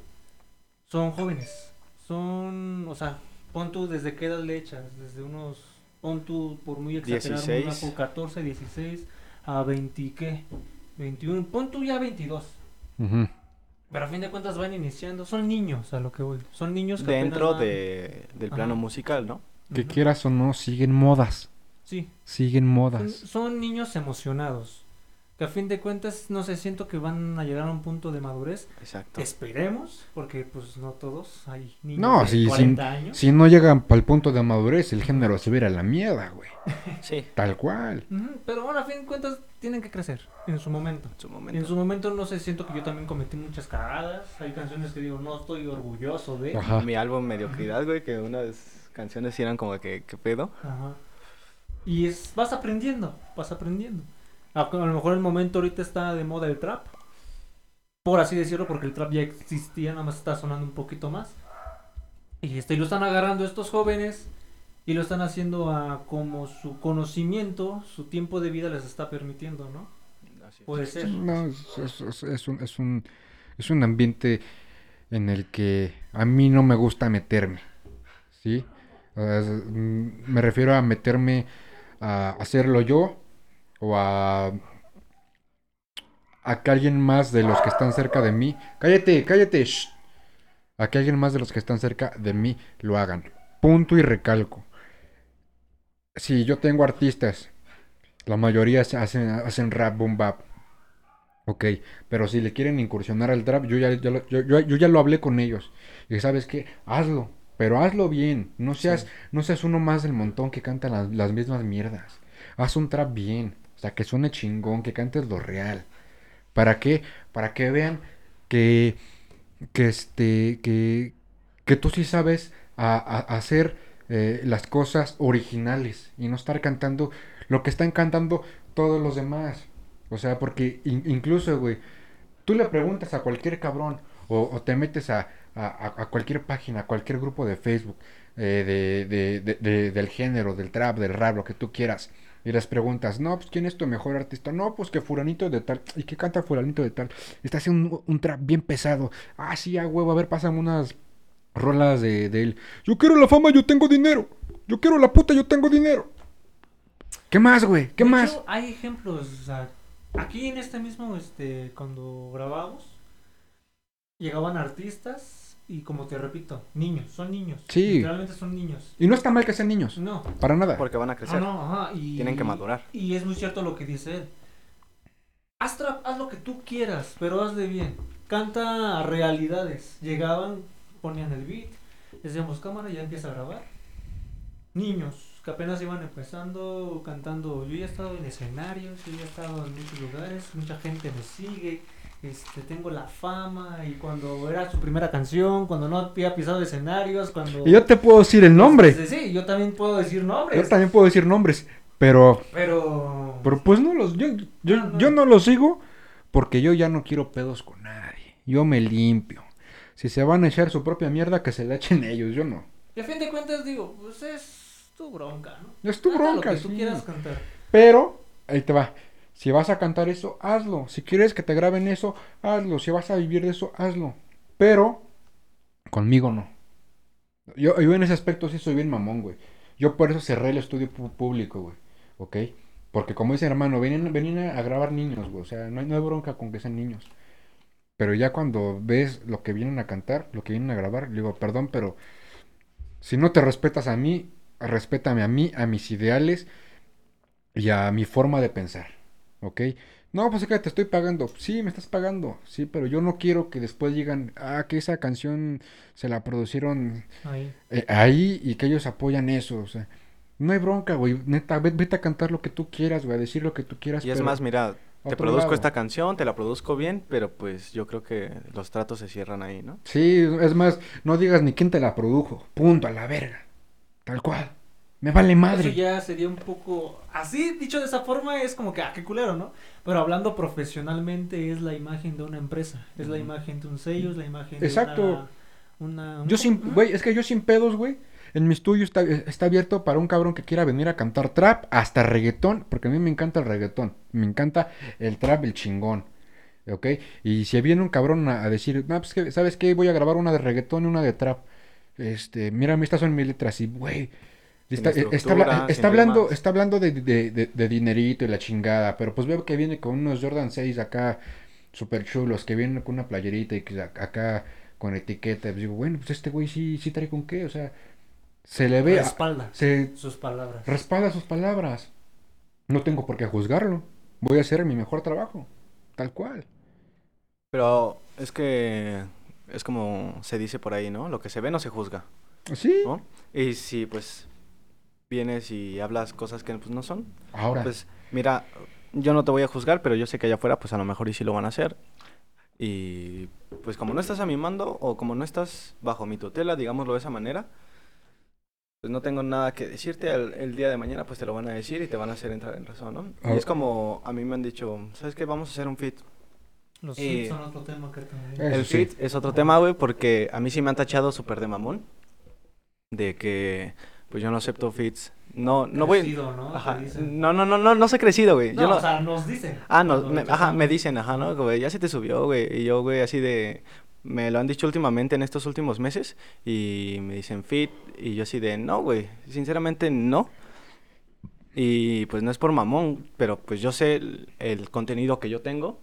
Son jóvenes. Son, o sea, pon tú desde qué edad le echas, desde unos, pon tú por muy exagerado, 16. una por 14, 16 a 20, ¿qué? 21, pon tú ya 22. Ujú. Pero a fin de cuentas van iniciando, son niños a lo que voy. Son niños que dentro van- de, del plano Ajá. musical no Que quieras o no, siguen modas. Sí, Siguen son, modas. son niños emocionados. Que a fin de cuentas, no sé, siento que van a llegar a un punto de madurez. exacto Esperemos, porque pues no todos hay niños No, de sí, 40 años. Si no llegan para el punto de madurez, el género se viera a la mierda, güey. sí Tal cual. Pero bueno, a fin de cuentas tienen que crecer en su momento. en su Y en momento su momento no sé, siento que yo también cometí muchas cagadas. Hay canciones que digo, no estoy orgulloso de. Ajá. mi álbum Mediocridad, güey, que unas canciones eran como que, ¿qué pedo? Ajá. Y es, vas aprendiendo, vas aprendiendo. A, a lo mejor el momento ahorita está de moda el trap. Por así decirlo, porque el trap ya existía, nada más está sonando un poquito más. Y este, y lo están agarrando estos jóvenes y lo están haciendo a como su conocimiento, su tiempo de vida les está permitiendo, ¿no? Así es. Puede ser. No, es, es- es- es un, es, un, es un ambiente en el que a mí no me gusta meterme. ¿Sí? Es- mm, me refiero a meterme a hacerlo yo o a, a que alguien más de los que están cerca de mí. Cállate, cállate. shh. A que alguien más de los que están cerca de mí lo hagan. Punto y recalco. Si yo tengo artistas, la mayoría se hacen, hacen rap, boom bap. Ok, pero si le quieren incursionar al trap, yo ya, ya lo- yo, yo- yo ya lo hablé con ellos. Y sabes qué, hazlo, pero hazlo bien. No seas, Sí. no seas uno más del montón que canta las, las mismas mierdas. Haz un trap bien, sea, que suene chingón, que cantes lo real. ¿Para qué? Para que vean que, que este, que, que tú sí sabes a- hacer eh, las cosas originales y no estar cantando lo que están cantando todos los demás. O sea, porque in- incluso, güey, tú le preguntas a cualquier cabrón o, te metes a, a- cualquier página, a cualquier grupo de Facebook eh, de- de- de- del género, del trap, del rap, lo que tú quieras. Y les preguntas, no, pues ¿quién es tu mejor artista? No, pues que fulanito de tal. ¿Y qué canta fulanito de tal? Está haciendo un, un trap bien pesado. Ah, sí, a huevo, a ver, pásame unas rolas de, de él. Yo quiero la fama, yo tengo dinero. Yo quiero la puta, yo tengo dinero. ¿Qué más, güey? ¿Qué De más? hecho, hay ejemplos, o sea, aquí en este mismo, este, cuando grabamos, llegaban artistas y como te repito, niños, son niños. Sí. Literalmente son niños. Y no está mal que sean niños. No. Para nada. porque van a Ah, crecer no, ajá, y, tienen que madurar Y es muy cierto lo que dice él. Haz trap, haz lo que tú quieras, pero hazle bien. Canta a realidades. Llegaban, ponían el beat, decíamos cámara, ya empieza a grabar. Niños que apenas iban empezando cantando. Yo ya he estado en escenarios, yo ya he estado en muchos lugares, mucha gente me sigue. Este, tengo la fama y cuando era su primera canción, cuando no había pisado escenarios, cuando... Y yo te puedo decir el nombre. Sí, sí, yo también puedo decir nombres. Yo también puedo decir nombres. Pero, Pero... pero pues no los. Yo, yo, No, no. yo no los sigo porque yo ya no quiero pedos con nadie. Yo me limpio. Si se van a echar su propia mierda, que se la echen ellos. Yo no. Y a fin de cuentas digo, pues es tu bronca, ¿no? Es tu bronca, Lo que tú sí. quieras cantar. Pero, ahí te va. Si vas a cantar eso, hazlo. Si quieres que te graben eso, hazlo. Si vas a vivir de eso, hazlo. Pero, conmigo no. Yo, yo en ese aspecto sí soy bien mamón, güey. Yo por eso cerré el estudio público, güey. ¿Ok? Porque como dice hermano, venían a grabar niños, güey. O sea, no hay, no hay bronca con que sean niños. Pero ya cuando ves lo que vienen a cantar, lo que vienen a grabar, le digo, perdón, pero si no te respetas a mí, respétame a mí, a mis ideales y a mi forma de pensar. ¿Ok? No, pues es que te estoy pagando. Sí, me estás pagando. Sí, pero yo no quiero que después digan, ah, que esa canción se la producieron Ahí. eh, ahí y que ellos apoyan eso. O sea, no hay bronca, güey. Neta, ve- vete a cantar lo que tú quieras, güey, a decir lo que tú quieras. Y es pero más, mira, te produzco lado. esta canción, te la produzco bien, pero pues yo creo que los tratos se cierran ahí, ¿no? Sí, es más, no digas ni quién te la produjo. Punto, a la verga. Tal cual. Me vale madre. Eso ya sería un poco. Así, dicho de esa forma, es como que, ah, qué culero, ¿no? Pero hablando profesionalmente, es la imagen de una empresa. Es la imagen de un sello, es la imagen de Exacto. una. una- Yo un- sin, Ajá. güey, es que yo sin pedos, güey. En mi estudio está, está abierto para un cabrón que quiera venir a cantar trap, hasta reggaetón, porque a mí me encanta el reggaetón. Me encanta el trap, el chingón. ¿Ok? Y si viene un cabrón a, a decir, no, pues, que, ¿sabes qué? Voy a grabar una de reggaetón y una de trap. Este, mira, estas son mis letras. Y, güey, Sin está, eh, está, estructura, está hablando, está hablando de, de- de- de dinerito y la chingada. Pero pues veo que viene con unos Jordan 6 acá, súper chulos, que vienen con una playerita y que acá con etiqueta. Pues digo, bueno, pues este güey sí, sí trae con qué. O sea, se le ve, Respalda se sus palabras. respalda sus palabras. No tengo por qué juzgarlo. Voy a hacer mi mejor trabajo. Tal cual. Pero es que es como se dice por ahí, ¿no? Lo que se ve no se juzga, Sí. ¿no? Y si pues vienes y hablas cosas que pues no son, Ahora. pues mira, yo no te voy a juzgar, pero yo sé que allá afuera pues a lo mejor y sí lo van a hacer. Y pues como no estás a mi mando o como no estás bajo mi tutela, digámoslo de esa manera, pues no tengo nada que decirte. El, el día de mañana pues te lo van a decir y te van a hacer entrar en razón, ¿no? Ah. Y es como a mí me han dicho, ¿sabes qué? Vamos a hacer un fit. Los Eh, feeds son otro tema que también. El sí. fit es otro tema, güey, porque a mí sí me han tachado súper de mamón. De que, pues yo no acepto fits. No, no voy. ¿no? Ajá. No, no, no, no, no soy crecido, güey. No, Yo no- o sea, nos dicen. Ah, no, me, ajá, me dicen, ajá, ¿no? Güey, ya se te subió, güey. Y yo, güey, así de. Me lo han dicho últimamente en estos últimos meses. Y me dicen fit. Y yo así de, no, güey. Sinceramente, no. Y pues no es por mamón, pero pues yo sé el, el contenido que yo tengo.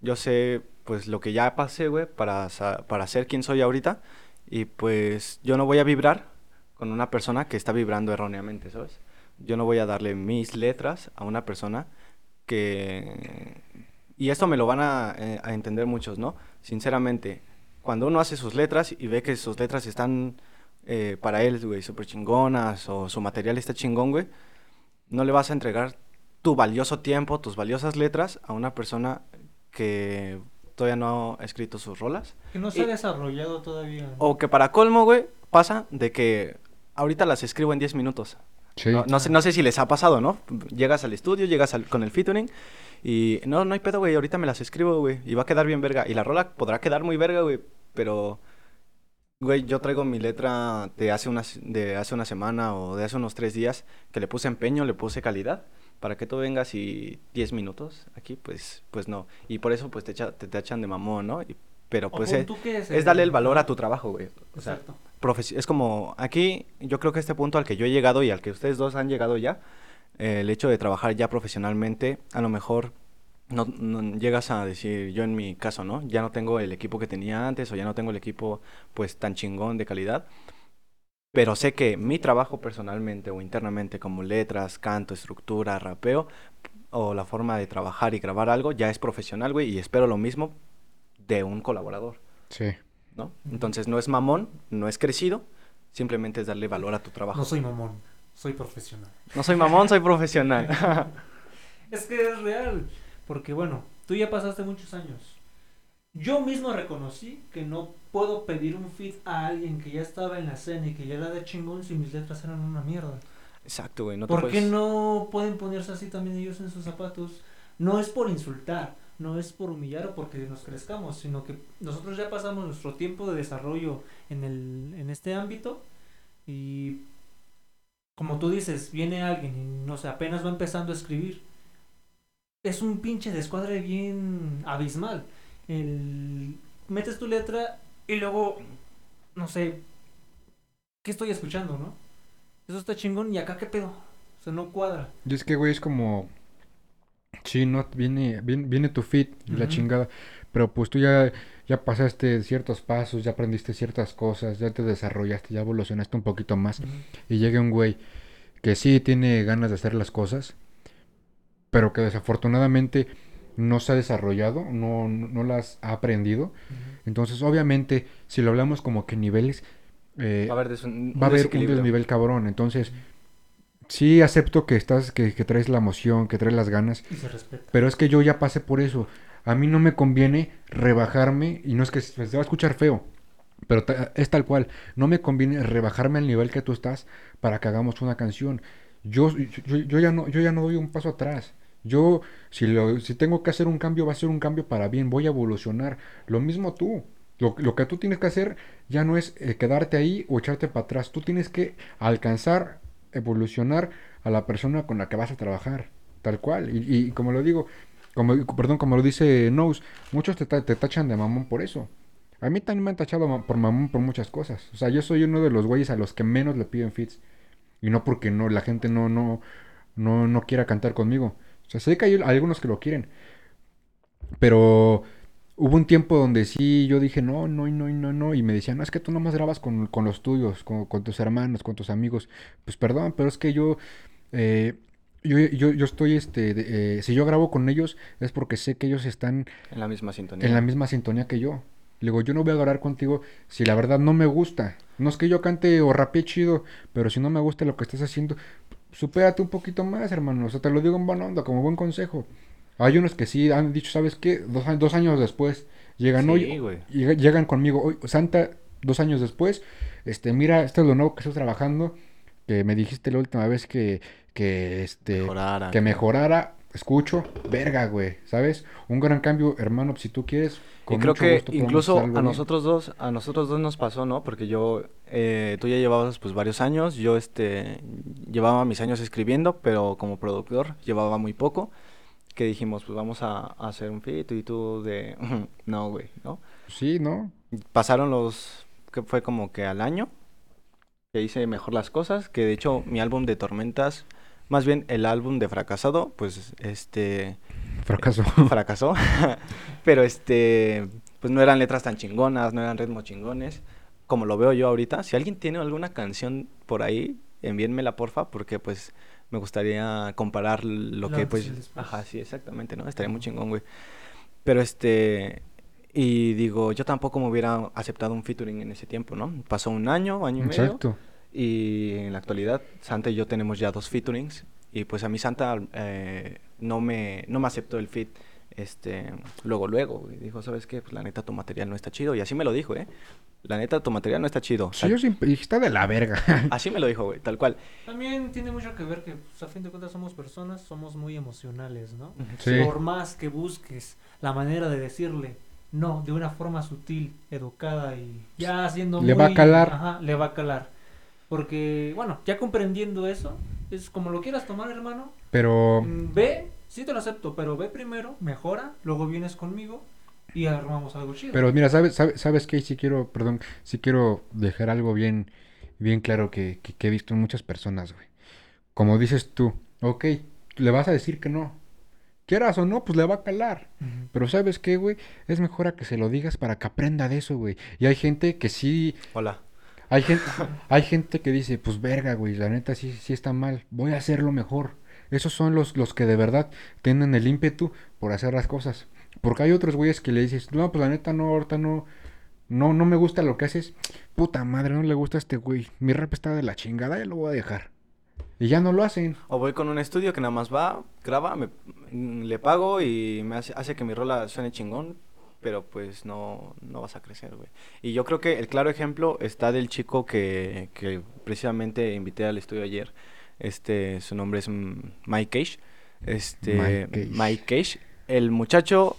Yo sé, pues, lo que ya pasé, güey, para, para ser quien soy ahorita. Y pues yo no voy a vibrar con una persona que está vibrando erróneamente, ¿sabes? Yo no voy a darle mis letras a una persona que... Y esto me lo van a, eh, a entender muchos, ¿no? Sinceramente, cuando uno hace sus letras y ve que sus letras están eh, para él, güey, súper chingonas o su material está chingón, güey, no le vas a entregar tu valioso tiempo, tus valiosas letras a una persona que todavía no ha escrito sus rolas. Que no se ha desarrollado todavía. O que para colmo, güey, pasa de que ahorita las escribo en 10 minutos. Sí. No, no sé, no sé si les ha pasado, ¿no? Llegas al estudio, llegas al- con el featuring y no, no hay pedo, güey, ahorita me las escribo, güey, y va a quedar bien verga. Y la rola podrá quedar muy verga, güey, pero, güey, yo traigo mi letra de hace, una, de hace una semana o de hace unos tres días que le puse empeño, le puse calidad. Para que tú vengas y 10 minutos aquí, pues, pues no. Y por eso, pues, te, echa- te tachan de mamón, ¿no? Y- pero, pues, eh, es, es darle el valor a tu trabajo, güey. O sea, Exacto. Es como aquí yo creo que este punto al que yo he llegado y al que ustedes dos han llegado ya eh, el hecho de trabajar ya profesionalmente a lo mejor no, no llegas a decir yo en mi caso no ya no tengo el equipo que tenía antes o ya no tengo el equipo pues tan chingón de calidad. Pero sé que mi trabajo personalmente o internamente como letras canto estructura rapeo o la forma de trabajar y grabar algo ya es profesional güey y espero lo mismo de un colaborador. Sí. ¿No? Entonces no es mamón, no es crecido, simplemente es darle valor a tu trabajo. No soy mamón, soy profesional. No soy mamón, soy profesional. Es que es real, porque bueno, tú ya pasaste muchos años. Yo mismo reconocí que no puedo pedir un feed a alguien que ya estaba en la escena y que ya era de chingón si mis letras eran una mierda. Exacto, güey. No te ¿Por qué no pueden ponerse así también ellos en sus zapatos? No es por insultar, no es por humillar o porque nos crezcamos, sino que nosotros ya pasamos nuestro tiempo de desarrollo en, el, en este ámbito y como tú dices, viene alguien y no sé, apenas va empezando a escribir. Es un pinche descuadre bien abismal. El, metes tu letra y luego, no sé, ¿qué estoy escuchando, no? Eso está chingón y acá qué pedo. O sea, no cuadra. Y es que, güey, es como. Sí, no, viene, viene, viene tu fit y la chingada. Pero pues tú ya, ya pasaste ciertos pasos, ya aprendiste ciertas cosas, ya te desarrollaste, ya evolucionaste un poquito más. Y llega un güey que sí tiene ganas de hacer las cosas, pero que desafortunadamente no se ha desarrollado, no, no, no las ha aprendido. Entonces, obviamente, si lo hablamos como que niveles, eh, Va a haber, un, va a haber un desnivel cabrón. Entonces, sí acepto que estás, que, que traes la emoción, que traes las ganas, Y se respeta. pero es que yo ya pasé por eso. A mí no me conviene rebajarme, y no es que se va a escuchar feo, pero ta- es tal cual. No me conviene rebajarme al nivel que tú estás para que hagamos una canción. Yo, yo, yo ya no, yo ya no doy un paso atrás. Yo, si, lo, si tengo que hacer un cambio, va a ser un cambio para bien. Voy a evolucionar. Lo mismo tú. Lo, lo que tú tienes que hacer ya no es eh, quedarte ahí o echarte para atrás. Tú tienes que alcanzar, evolucionar a la persona con la que vas a trabajar. Tal cual. Y, y como lo digo, como, perdón, como lo dice Nose, muchos te, te tachan de mamón por eso. A mí también me han tachado por mamón por muchas cosas. O sea, yo soy uno de los güeyes a los que menos le piden fits. Y no porque no, la gente no, no, no, no quiera cantar conmigo. O sea, sé que hay algunos que lo quieren. Pero hubo un tiempo donde sí yo dije, no, no, no, no, no. Y me decían, no, es que tú nomás grabas con, con los tuyos, con, con tus hermanos, con tus amigos. Pues perdón, pero es que yo, eh, yo, yo, yo estoy, este, de- eh, si yo grabo con ellos es porque sé que ellos están En la misma sintonía. en la misma sintonía que yo. Le digo, yo no voy a grabar contigo si la verdad no me gusta. No es que yo cante o rapee chido, pero si no me gusta lo que estás haciendo, supérate un poquito más, hermano. O sea, te lo digo en buena onda, como buen consejo. Hay unos que sí han dicho, ¿sabes qué? Dos, dos años después llegan Sí, hoy, llegan conmigo hoy, Santa, dos años después, este, mira, esto es lo nuevo que estoy trabajando, que me dijiste la última vez que, que, este, Mejorara. que mejorara, escucho, verga, güey, ¿sabes? Un gran cambio, hermano, si tú quieres. Y con creo mucho que gusto incluso a bien. nosotros dos, a nosotros dos nos pasó, ¿no? Porque yo, eh, tú ya llevabas pues varios años, yo este, llevaba mis años escribiendo, pero como productor llevaba muy poco, que dijimos, pues vamos a, a hacer un feat y tú de, no, güey, ¿no? Sí, ¿no? Pasaron los, que fue como que al año, que hice mejor las cosas, que de hecho mi álbum de Tormentas, más bien el álbum de Fracasado, pues este Fracaso. fracasó. Pero este, pues no eran letras tan chingonas, no eran ritmos chingones, como lo veo yo ahorita. Si alguien tiene alguna canción por ahí, envíenmela porfa, porque pues me gustaría comparar lo que pues, ajá, sí, exactamente, ¿no? Estaría muy chingón, güey. Pero este, y digo, yo tampoco me hubiera aceptado un featuring en ese tiempo, ¿no? Pasó un año, año y medio. Exacto. Y en la actualidad, Santa y yo tenemos ya dos featurings. Y pues a mí Santa eh, no, me, no me aceptó el fit este, luego, luego. güey. Dijo, ¿sabes qué? Pues la neta tu material no está chido. Y así me lo dijo, ¿eh? La neta tu material no está chido. Sí, yo dije, está de la verga. Así me lo dijo, güey, tal cual. También tiene mucho que ver que, pues, a fin de cuentas, somos personas, somos muy emocionales, ¿no? Sí. Por más que busques la manera de decirle no de una forma sutil, educada y ya siendo Le muy... va a calar. Ajá, le va a calar. Porque, bueno, ya comprendiendo eso, es como lo quieras tomar, hermano. Pero mm, Ve, sí te lo acepto, pero ve primero, mejora, luego vienes conmigo y armamos algo chido. Pero mira, ¿sabes, sabes, sabes qué? Sí quiero, perdón, sí quiero dejar algo bien, bien claro que, que, que he visto en muchas personas, güey. Como dices tú, ok, le vas a decir que no. Quieras o no, pues le va a calar. Pero ¿sabes qué, güey? Es mejor a que se lo digas para que aprenda de eso, güey. Y hay gente que sí, Hola. hay gente, hay gente que dice, pues verga, güey, la neta sí, sí está mal, voy a hacerlo mejor. Esos son los, los que de verdad tienen el ímpetu por hacer las cosas. Porque hay otros güeyes que le dices, no, pues la neta no, ahorita no, no, no me gusta lo que haces. Puta madre, no le gusta a este güey. Mi rap está de la chingada, ya lo voy a dejar. Y ya no lo hacen. O voy con un estudio que nada más va, graba, me, le pago y me hace, hace que mi rola suene chingón, pero pues no, no vas a crecer, güey. Y yo creo que el claro ejemplo está del chico que, que precisamente invité al estudio ayer. Este, su nombre es mm, Mike Cage. Este, Mike Cage. Mike Cage. El muchacho,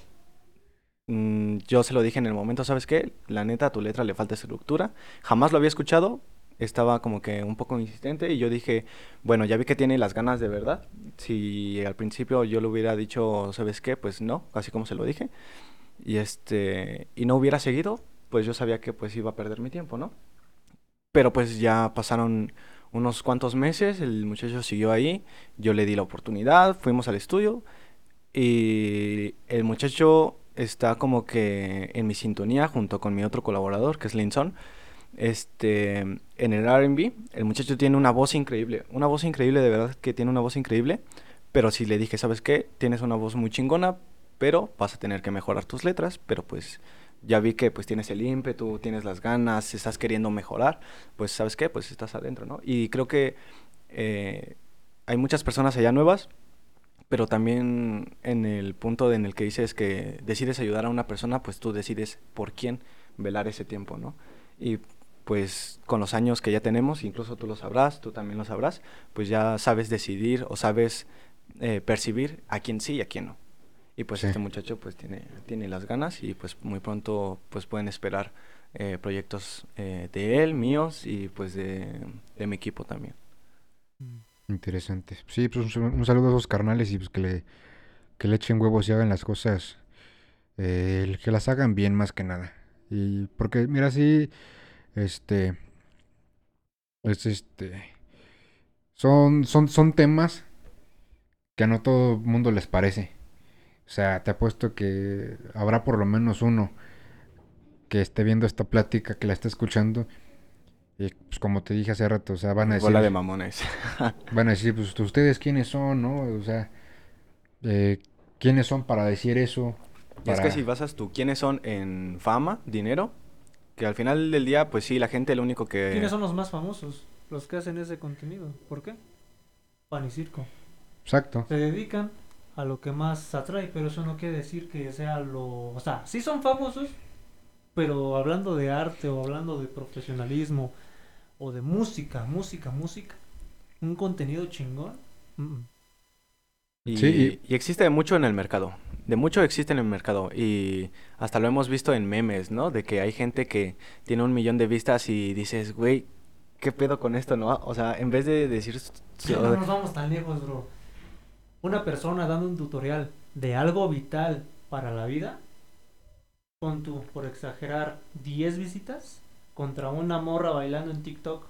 mm, yo se lo dije en el momento, ¿sabes qué? La neta, a tu letra le falta estructura. Jamás lo había escuchado. Estaba como que un poco insistente y yo dije, bueno, ya vi que tiene las ganas de verdad. Si al principio yo le hubiera dicho, ¿sabes qué? Pues no, así como se lo dije. Y este, y no hubiera seguido, pues yo sabía que pues iba a perder mi tiempo, ¿no? Pero pues ya pasaron unos cuantos meses, el muchacho siguió ahí, yo le di la oportunidad, fuimos al estudio y el muchacho está como que en mi sintonía junto con mi otro colaborador, que es Linson. Este, en el RB, el muchacho tiene una voz increíble, una voz increíble, de verdad que tiene una voz increíble. Pero si le dije, ¿sabes qué? Tienes una voz muy chingona, pero vas a tener que mejorar tus letras, pero pues ya vi que pues tienes el ímpetu, tienes las ganas, estás queriendo mejorar, pues ¿sabes qué? Pues estás adentro, ¿no? Y creo que eh, hay muchas personas allá nuevas pero también en el punto en el que dices que decides ayudar a una persona, pues tú decides por quién velar ese tiempo, ¿no? Y pues con los años que ya tenemos, incluso tú lo sabrás, tú también lo sabrás, pues ya sabes decidir o sabes eh, percibir a quién sí y a quién no. Y pues este muchacho pues tiene, tiene las ganas y pues muy pronto pues pueden esperar eh, proyectos eh, de él, míos y pues de, de mi equipo también. Interesante. Sí, pues un, saludo a esos carnales y pues que le, que le echen huevos y hagan las cosas, eh, que las hagan bien más que nada. Y porque, mira, sí, este, es este, son, son, son temas que a no todo mundo les parece. O sea, te apuesto que habrá por lo menos uno que esté viendo esta plática, que la esté escuchando y pues como te dije hace rato, o sea, van a decir... Bola de mamones. van a decir, pues ustedes quiénes son, ¿no? O sea, eh, ¿quiénes son para decir eso? es que si basas tú, ¿quiénes son en fama, dinero? Que al final del día, pues sí, la gente lo único que... ¿Quiénes son los más famosos? Los que hacen ese contenido. ¿Por qué? Pan y circo. Exacto. Se dedican a lo que más atrae, pero eso no quiere decir que sea lo... O sea, sí son famosos, pero hablando de arte o hablando de profesionalismo o de música, música, música, un contenido chingón. Y, sí. y existe mucho en el mercado, de mucho existe en el mercado y hasta lo hemos visto en memes, ¿no? De que hay gente que tiene un millón de vistas y dices, güey, ¿qué pedo con esto, no? O sea, en vez de decir... no nos vamos tan lejos, bro. Una persona dando un tutorial de algo vital para la vida con tu, por exagerar, 10 visitas contra una morra bailando en TikTok.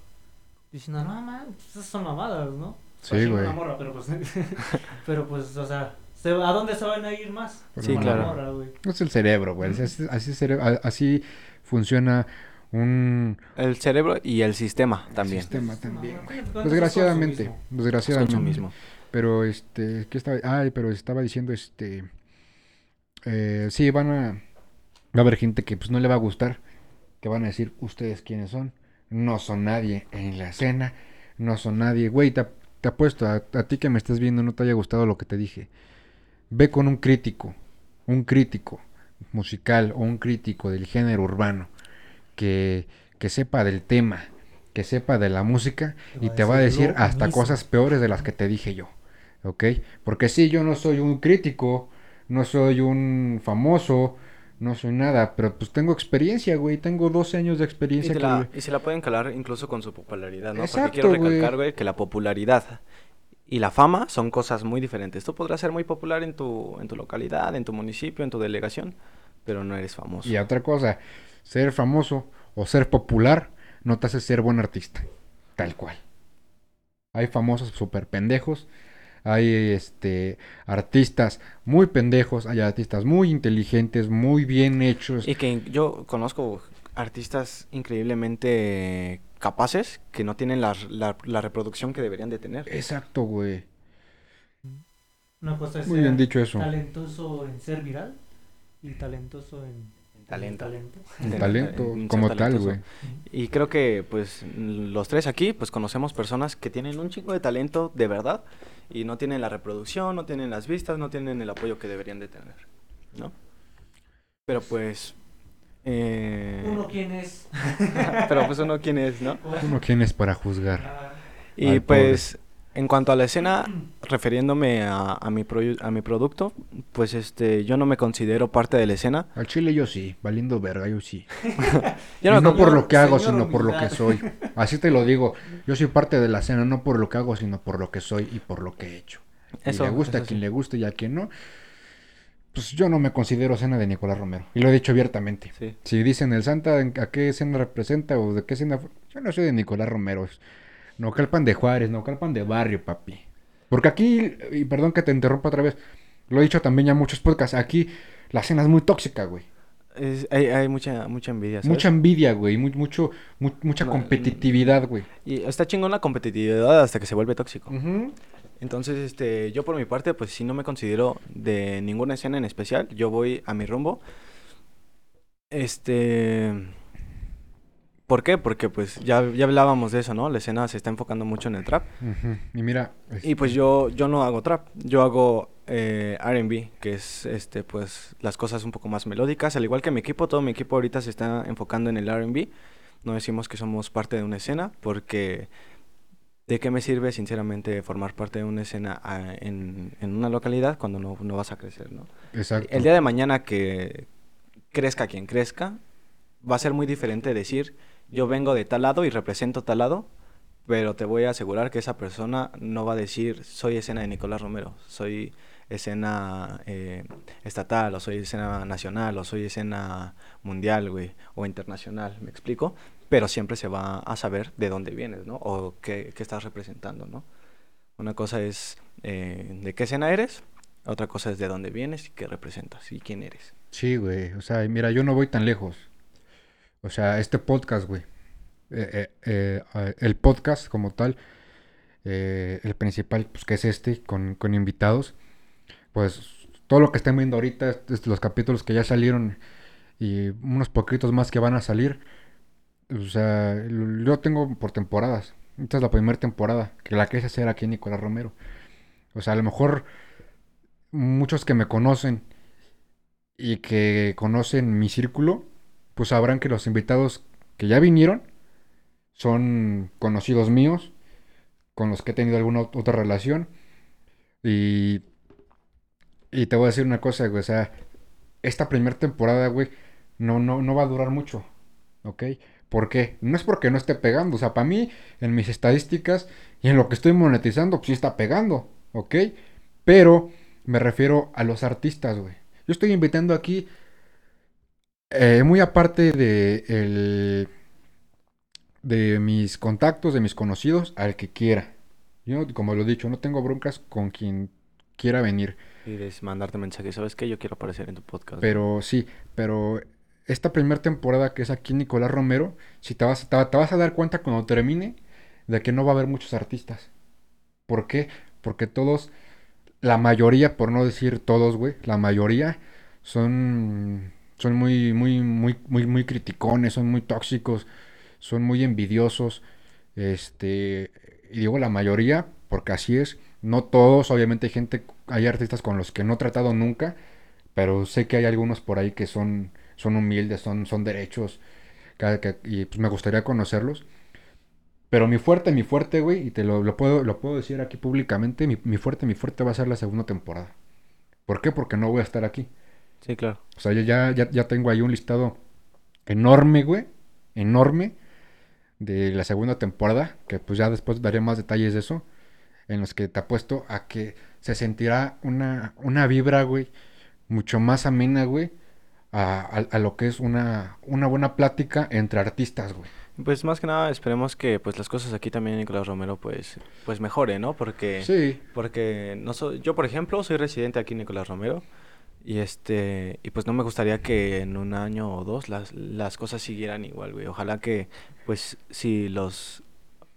Diciendo, no, man, pues, esas son mamadas, ¿no? Sí, güey. pero pues, pero pues, o sea, ¿a dónde se van a ir más? sí, claro. es el cerebro, güey. Así, así, funciona un... El cerebro y el sistema también. El sistema también. Desgraciadamente, desgraciadamente. Pero, este, ¿qué estaba? Ay, pero estaba diciendo, este... Eh, sí, van a Va a haber gente que pues no le va a gustar, que van a decir, ustedes quiénes son, no son nadie en la escena, no son nadie, güey, te, apuesto, a, ti que me estás viendo no te haya gustado lo que te dije. Ve con un crítico, un crítico musical o un crítico del género urbano que, que sepa del tema, que sepa de la música y te va a decir hasta cosas peores de las que te dije yo. ¿Ok? Porque si yo no soy un crítico, no soy un famoso, no soy nada, pero pues tengo experiencia, güey. Tengo 12 años de experiencia. Y, se la pueden calar incluso con su popularidad, ¿no? Porque quiero recalcar, güey, que la popularidad y la fama son cosas muy diferentes. Tú podrás ser muy popular en tu, en tu localidad, en tu municipio, en tu delegación, pero no eres famoso. Y otra cosa, ser famoso o ser popular no te hace ser buen artista. Tal cual. Hay famosos súper pendejos hay este artistas muy pendejos, hay artistas muy inteligentes, muy bien hechos. Y que yo conozco artistas increíblemente capaces que no tienen la, la, reproducción que deberían de tener. Exacto, güey. Una cosa es muy bien dicho eso. talentoso en ser viral y talentoso en talento. talento. talento como tal, güey. Y creo que pues los tres aquí pues conocemos personas que tienen un chico de talento de verdad y no tienen la reproducción, no tienen las vistas, no tienen el apoyo que deberían de tener, ¿no? Pero pues... Eh... Uno quién es. Pero pues uno quién es, ¿no? Uno quién es para juzgar. Y pues en cuanto a la escena, refiriéndome a, a, mi a mi producto, pues este, yo no me considero parte de la escena. Al chile yo sí, valiendo verga, yo sí. yo no, por lo que hago, sino por lo que soy. Así te lo digo, yo soy parte de la escena, no por lo que hago, sino por lo que soy y por lo que he hecho. Y le gusta a quien le guste y a quien no. pues yo no me considero escena de Nicolás Romero. Y lo he dicho abiertamente. Sí. Si dicen el Santa, ¿en- ¿a qué escena representa o de qué escena? Yo no soy de Nicolás Romero. Es Naucalpan de Juárez, Naucalpan de barrio, papi. Porque aquí, y perdón que te interrumpa otra vez, lo he dicho también ya en muchos podcasts, aquí la escena es muy tóxica, güey. Es- hay, hay mucha, mucha envidia, ¿sabes? Mucha envidia, güey, mu- mucho, mu- mucha No, competitividad, güey. Y está chingón la competitividad hasta que se vuelve tóxico. Entonces, este, yo por mi parte, pues sí no me considero de ninguna escena en especial. Yo voy a mi rumbo. Este... ¿Por qué? Porque pues ya, ya hablábamos de eso, ¿no? La escena se está enfocando mucho en el trap. Y mira, Y pues este, yo, yo no hago trap, yo hago eh, R&B, que es este pues las cosas un poco más melódicas. Al igual que mi equipo, todo mi equipo ahorita se está enfocando en el R&B. No decimos que somos parte de una escena, porque ¿de qué me sirve sinceramente formar parte de una escena ah, en, en una localidad cuando no, no vas a crecer, ¿no? Exacto. El día de mañana que crezca quien crezca, va a ser muy diferente decir yo vengo de tal lado y represento tal lado, pero te voy a asegurar que esa persona no va a decir soy escena de Nicolás Romero, soy escena eh, estatal, o soy escena nacional, o soy escena mundial, güey, o internacional, ¿me explico? Pero siempre se va a saber de dónde vienes, ¿no? O qué, qué estás representando, ¿no? Una cosa es eh, de qué escena eres, otra cosa es de dónde vienes y qué representas y quién eres. Sí, güey. O sea, mira, yo no voy tan lejos. O sea, este podcast, güey. eh, eh, eh, el podcast como tal, el principal, pues que es este, con, con invitados, pues todo lo que están viendo ahorita, es- los capítulos que ya salieron y unos poquitos más que van a salir, o sea, yo tengo por temporadas. Esta es la primera temporada, que la quise hacer aquí en Nicolás Romero. O sea, a lo mejor muchos que me conocen y que conocen mi círculo, pues sabrán que los invitados que ya vinieron son conocidos míos, con los que he tenido alguna ot- otra relación. Y, y te voy a decir una cosa, güey, o sea, esta primera temporada, güey, no, no, no va a durar mucho, ¿ok? ¿Por qué? No es porque no esté pegando, o sea, para mí, en mis estadísticas y en lo que estoy monetizando, pues sí está pegando, ¿ok? Pero me refiero a los artistas, güey. Yo estoy invitando aquí, eh, muy aparte de, el- de mis contactos, de mis conocidos, al que quiera. Yo, como lo he dicho, no tengo broncas con quien quiera venir. Y des- mandarte mensaje, ¿sabes qué? Yo quiero aparecer en tu podcast. Pero sí, pero esta primera temporada que es aquí Nicolás Romero, si te vas, te, te vas a dar cuenta cuando termine de que no va a haber muchos artistas. ¿Por qué? Porque todos, la mayoría, por no decir todos, güey, la mayoría son, son muy, muy, muy, muy, muy criticones, son muy tóxicos, son muy envidiosos. Este, y digo la mayoría, porque así es. No todos, obviamente hay gente, hay artistas con los que no he tratado nunca, pero sé que hay algunos por ahí que son, son humildes, son, son derechos, que- y pues me gustaría conocerlos. Pero mi fuerte, mi fuerte, güey, y te lo, lo puedo, lo puedo decir aquí públicamente, mi, mi fuerte, mi fuerte va a ser la segunda temporada. ¿Por qué? Porque no voy a estar aquí. Sí, claro. O sea, yo ya, ya, ya tengo ahí un listado enorme, güey, enorme, de la segunda temporada, que pues ya después daré más detalles de eso, en los que te apuesto a que se sentirá una, una vibra, güey, mucho más amena, güey, a, a- a lo que es una, una buena plática entre artistas, güey. Pues más que nada esperemos que pues las cosas aquí también Nicolás Romero pues pues mejore, ¿no? Porque Sí, porque no soy, yo por ejemplo soy residente aquí en Nicolás Romero y este y pues no me gustaría que en un año o dos las, las cosas siguieran igual, güey. Ojalá que pues si los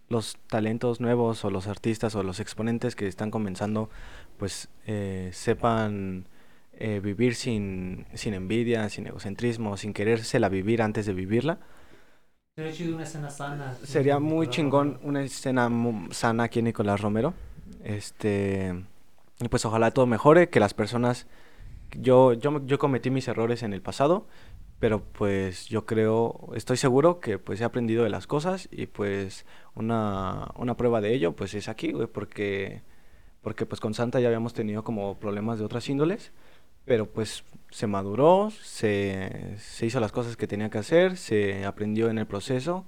los talentos nuevos o los artistas o los exponentes que están comenzando pues eh, sepan eh, vivir sin, sin envidia, sin egocentrismo, sin querérsela vivir antes de vivirla. Sería chido una escena sana. así, Sería muy chingón una escena sana aquí en Nicolás Romero. Este, y pues ojalá todo mejore, que las personas yo yo yo cometí mis errores en el pasado, pero pues yo creo, estoy seguro que pues he aprendido de las cosas y pues una una prueba de ello pues es aquí, güey, porque porque pues con Santa ya habíamos tenido como problemas de otras índoles, pero pues se maduró, se, se hizo las cosas que tenía que hacer, se aprendió en el proceso,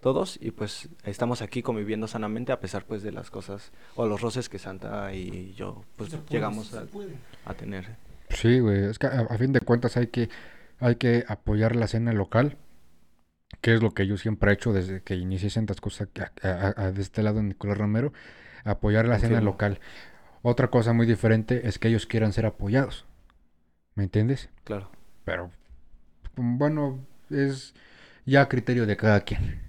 todos, y pues estamos aquí conviviendo sanamente a pesar pues de las cosas o los roces que Santa y yo pues puede, llegamos a tener. Sí, güey, es que a, a fin de cuentas hay que, hay que apoyar la escena local, que es lo que yo siempre he hecho desde que inicié Santas Cosas a- de este lado de Nicolás Romero, apoyar la escena local. Otra cosa muy diferente es que ellos quieran ser apoyados, ¿me entiendes? Claro. Pero bueno, es ya a criterio de cada quien.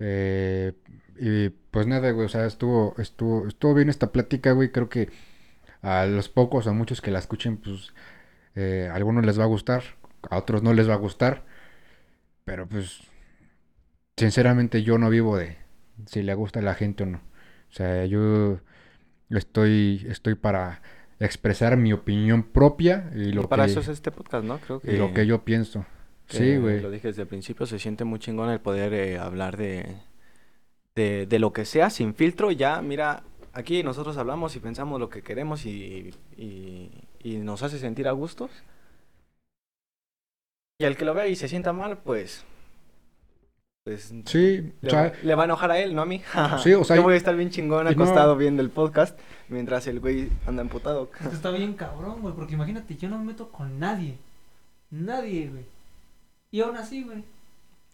Eh, y pues nada, güey, o sea, estuvo, estuvo, estuvo bien esta plática, güey. Creo que a los pocos o a muchos que la escuchen, pues eh, a algunos les va a gustar, a otros no les va a gustar. Pero pues, sinceramente yo no vivo de si le gusta a la gente o no. O sea, yo estoy, estoy para expresar mi opinión propia y lo Y para que, eso es este podcast, ¿no? Creo que, y lo que yo pienso. Sí, güey. Lo dije desde el principio, se siente muy chingón el poder eh, hablar de, de, de lo que sea sin filtro. Ya, mira, aquí nosotros hablamos y pensamos lo que queremos y, y, y nos hace sentir a gustos. Y al que lo vea y se sienta mal, pues... Pues Sí, o le, sea, va, le va a enojar a él, no a mí. Sí, o sea, Yo voy a estar bien chingón y no- acostado viendo el podcast mientras el güey anda emputado. Es que está bien cabrón, güey, porque imagínate, yo no me meto con nadie. Nadie, güey. Y aún así, güey,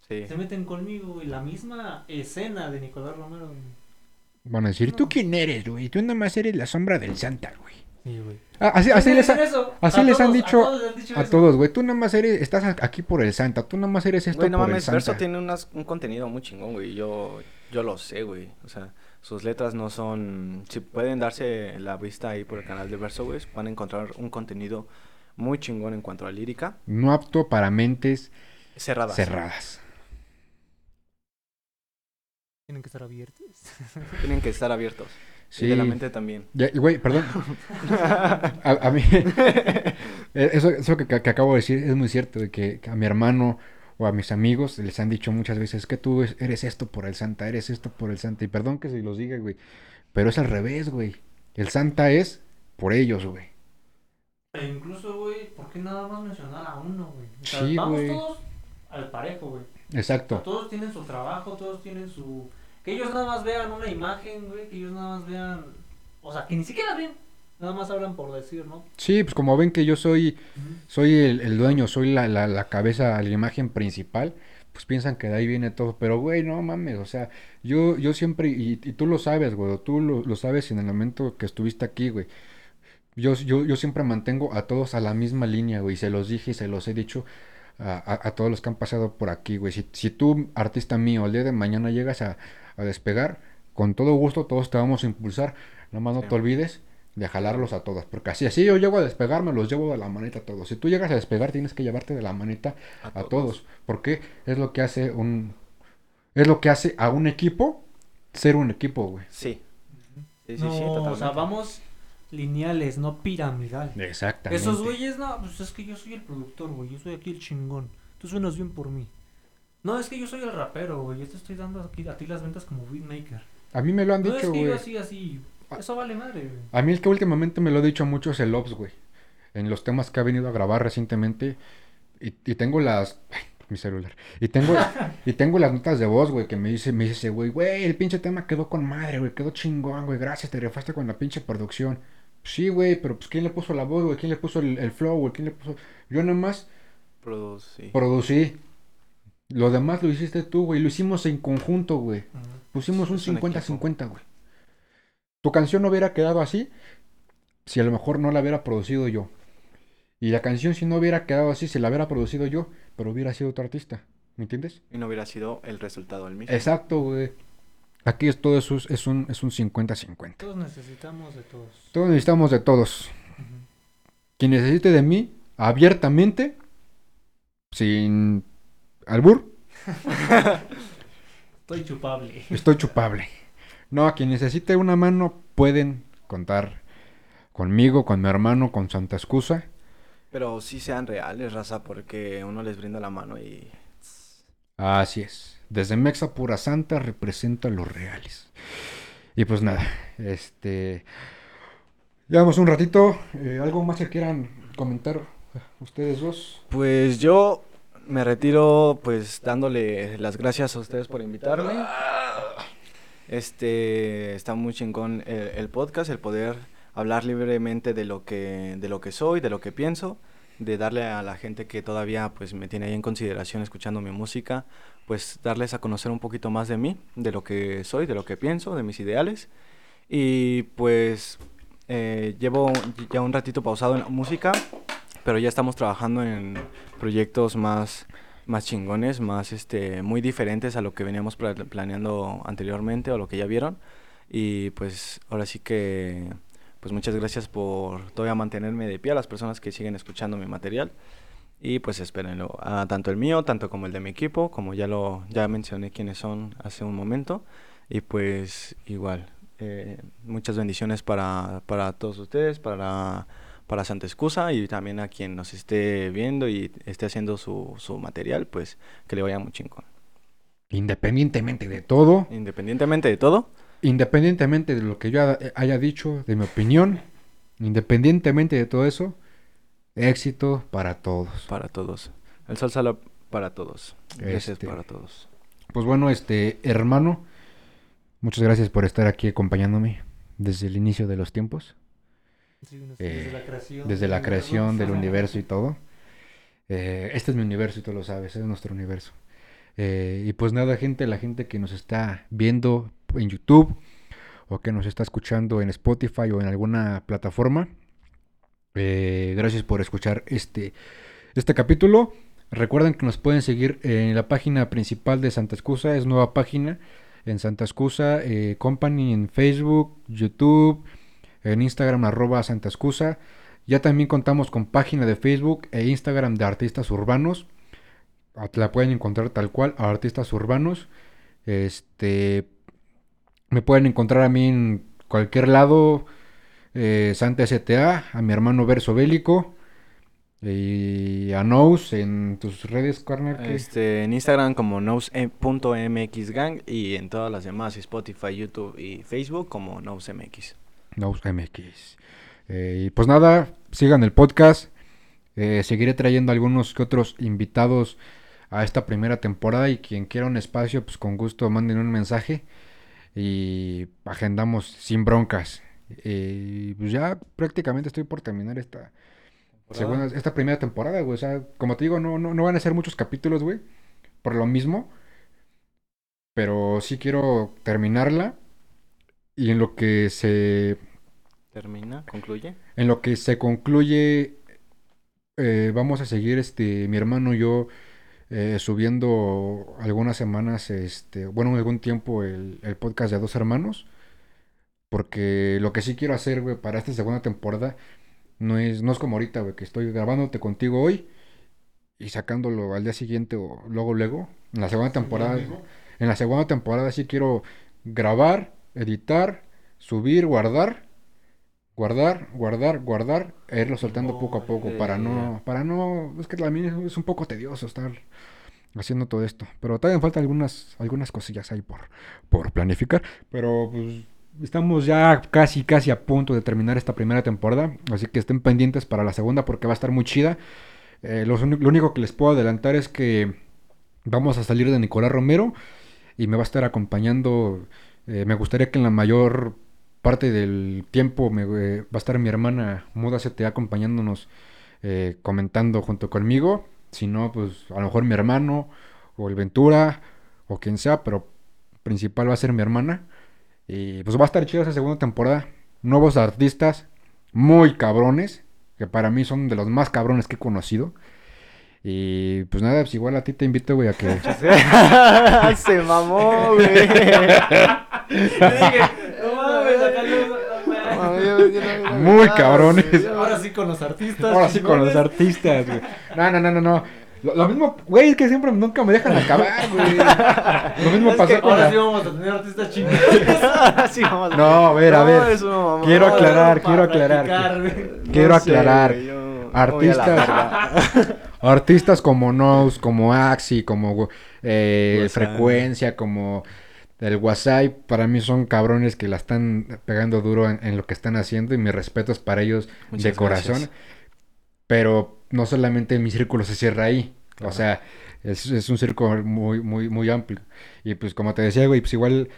Sí. se meten conmigo, güey. La misma escena de Nicolás Romero, güey. Van a decir, No. ¿tú quién eres, güey? Tú nada más eres la sombra del Santa, güey. Sí, güey. Ah, así, así ¿Quién les, ha- así les han todos, dicho a todos les han dicho a eso. todos, güey. Tú nada más eres, estás aquí por el Santa. Tú nada más eres esto Güey, no por el mames, Verso tiene unas- un contenido muy chingón, güey. Yo, yo lo sé, güey. O sea, sus letras no son... Si pueden darse la vista ahí por el canal de Verso, güey, van a encontrar un contenido muy chingón en cuanto a lírica. No apto para mentes Cerradas. cerradas. Tienen que estar abiertos. Tienen que estar abiertos. Sí. Y de la mente también. Ya, y, güey, perdón. A, a mí, eh, eso, eso que, que acabo de decir es muy cierto, de que, que a mi hermano o a mis amigos les han dicho muchas veces que tú es- eres esto por el Santa, eres esto por el Santa. Y perdón que se los diga, güey, pero es al revés, güey. El Santa es por ellos, güey. E incluso, güey, ¿por qué nada más mencionar a uno, güey? O sea, Sí, vamos güey. todos al parejo, güey. Exacto. Todos tienen su trabajo, todos tienen su... Que ellos nada más vean una imagen, güey, que ellos nada más vean... O sea, que ni siquiera ven, nada más hablan por decir, ¿no? Sí, pues como ven que yo soy, soy el, el dueño, soy la, la, la cabeza, la imagen principal, pues piensan que de ahí viene todo. Pero, güey, no mames, o sea, yo, yo siempre, y, y tú lo sabes, güey, tú lo, lo sabes en el momento que estuviste aquí, güey. Yo, yo, yo siempre mantengo a todos a la misma línea, güey, y se los dije y se los he dicho a, a- a todos los que han pasado por aquí, güey. Si, si tú, artista mío, el día de mañana llegas a, a despegar, con todo gusto todos te vamos a impulsar. Nada más no Sí. te olvides de jalarlos a todos, porque así, así yo llego a despegar, me los llevo de la maneta a todos. Si tú llegas a despegar, tienes que llevarte de la maneta a todos, porque es lo que hace un, es lo que hace a un equipo ser un equipo, güey. Sí. Sí, sí, no, sí, o sea, vamos lineales, no piramidal. Exactamente. Esos güeyes, no, pues es que yo soy el productor, güey, yo soy aquí el chingón. Tú suenas bien por mí. No, es que yo soy el rapero, güey, yo te estoy dando aquí, a ti las ventas como beatmaker. A mí me lo han No, es dicho, que güey. yo así, así, eso vale madre, güey. A mí el que últimamente me lo ha dicho mucho es el Ops, güey. En los temas que ha venido a grabar recientemente. Y, y tengo las... ay, mi celular. Y tengo, y tengo las notas de voz, güey, que me dice, me dice, güey, güey, el pinche tema quedó con madre, güey, quedó chingón, güey, gracias, te rifaste con la pinche producción. Sí, güey, pero pues ¿quién le puso la voz, güey? ¿Quién le puso el, el flow, güey? ¿Quién le puso...? Yo nada más Producí. producí. Lo demás lo hiciste tú, güey. Lo hicimos en conjunto, güey. Pusimos un 50-50, güey. Tu canción no hubiera quedado así si a lo mejor no la hubiera producido yo. Y la canción si no hubiera quedado así, si la hubiera producido yo, pero hubiera sido otro artista. ¿Me entiendes? Y no hubiera sido el resultado el mismo. Exacto, güey. Aquí es todo eso, es- un es un 50-50. Todos necesitamos de todos. Todos necesitamos de todos. Quien necesite de mí, abiertamente, sin albur, Estoy chupable. Estoy chupable. No, a quien necesite una mano pueden contar conmigo, con mi hermano, con Santa Excusa. Pero sí sean reales, raza, porque uno les brinda la mano y... Así es. Desde Mexa Pura Santa representa los reales. Y pues nada, este... Llevamos un ratito. eh, ¿Algo más que quieran comentar ustedes dos? Pues yo me retiro pues dándole las gracias a ustedes por invitarme. Este está muy chingón el, el podcast, el poder hablar libremente de lo que, de lo que soy, de lo que pienso, de darle a la gente que todavía pues me tiene ahí en consideración escuchando mi música, pues darles a conocer un poquito más de mí, de lo que soy, de lo que pienso, de mis ideales. Y pues eh, llevo ya un ratito pausado en la música, pero ya estamos trabajando en proyectos más, más chingones, más este, muy diferentes a lo que veníamos pla- planeando anteriormente o lo que ya vieron. Y pues ahora sí que pues muchas gracias por todavía mantenerme de pie a las personas que siguen escuchando mi material. Y pues espérenlo, ah, tanto el mío, tanto como el de mi equipo, como ya lo ya mencioné quiénes son hace un momento. Y pues igual, eh, muchas bendiciones para, para todos ustedes, para, para Santa Excusa y también a quien nos esté viendo y esté haciendo su, su material, pues que le vaya muy chingón. Independientemente de todo, Independientemente de todo, independientemente de lo que yo ha- haya dicho, de mi opinión, independientemente de todo eso, éxito para todos. para todos. El sol sale para todos. Gracias Este, para todos. Pues bueno, este hermano, muchas gracias por estar aquí acompañándome desde el inicio de los tiempos, Sí, no Eh, desde la creación. desde la del creación del Ajá. universo y todo. Eh, este es mi universo y tú lo sabes, es nuestro universo. Eh, y pues nada, gente, la gente que nos está viendo en YouTube o que nos está escuchando en Spotify o en alguna plataforma, eh, gracias por escuchar este, este capítulo. Recuerden que nos pueden seguir en la página principal de Santa Excusa, es nueva página en Santa Excusa eh, Company en Facebook, YouTube, en Instagram arroba Santa Excusa. Ya también contamos con página de Facebook e Instagram de artistas urbanos. La pueden encontrar tal cual, a artistas urbanos. Este, me pueden encontrar a mí en cualquier lado, eh, Santa STA, a mi hermano Verso Bélico y a Nous en tus redes. ¿qué? Este, en Instagram como nose.mxgang y en todas las demás, Spotify, YouTube y Facebook como nosemx. Nous MX. Eh, y pues nada, sigan el podcast. Eh, seguiré trayendo algunos que otros invitados a esta primera temporada y quien quiera un espacio, pues con gusto manden un mensaje y agendamos sin broncas. Eh, Y pues ya prácticamente estoy por terminar esta segunda, esta primera temporada, güey. O sea, como te digo, no, no, no van a ser muchos capítulos, güey. Por lo mismo. Pero sí quiero terminarla. Y en lo que se Termina, concluye. en lo que se concluye, eh, vamos a seguir, este, mi hermano y yo, eh, subiendo algunas semanas, este, bueno, algún tiempo el, el podcast de Dos Hermanos, porque lo que sí quiero hacer, güey, para esta segunda temporada, no es, no es como ahorita, güey, que estoy grabándote contigo hoy y sacándolo al día siguiente o luego, luego, en la segunda temporada, en la segunda temporada sí quiero grabar, editar, subir, guardar guardar, guardar, guardar, e irlo soltando poco a poco para no, para no, es que también es un poco tedioso estar haciendo todo esto, pero todavía faltan algunas, algunas cosillas ahí por, por planificar, pero pues estamos ya casi, casi a punto de terminar esta primera temporada, así que estén pendientes para la segunda porque va a estar muy chida. Eh, lo, lo único que les puedo adelantar es que vamos a salir de Nicolás Romero y me va a estar acompañando. eh, me gustaría que en la mayor parte del tiempo me, eh, va a estar mi hermana Muda CTA acompañándonos, eh, comentando junto conmigo. Si no, pues a lo mejor mi hermano o el Ventura o quien sea, pero principal va a ser mi hermana. Y pues va a estar chido esa segunda temporada. Nuevos artistas muy cabrones, que para mí son de los más cabrones que he conocido. Y pues nada, pues igual a ti te invito, güey, a que... Se mamó, güey. Dije, Muy cabrones. Ahora sí con los artistas. Ahora sí con los artistas, güey. No, no, no, no, no. Lo, lo mismo, güey, es que siempre nunca me dejan acabar, güey. Lo mismo Es pasó que con Ahora la- sí vamos a tener artistas chingones. Sí, vamos a- No, a ver, a ver. Quiero aclarar, quiero aclarar. Quiero No sé, aclarar. yo Artistas. Artistas como Nose, como Axi, como eh, WhatsApp. Frecuencia, como el WhatsApp, para mí son cabrones que la están pegando duro en, en lo que están haciendo y mis respetos para ellos Muchas de corazón. gracias. Pero no solamente mi círculo se cierra ahí. O sea, es, es un círculo muy, muy, muy amplio. Y pues como te decía, güey, pues igual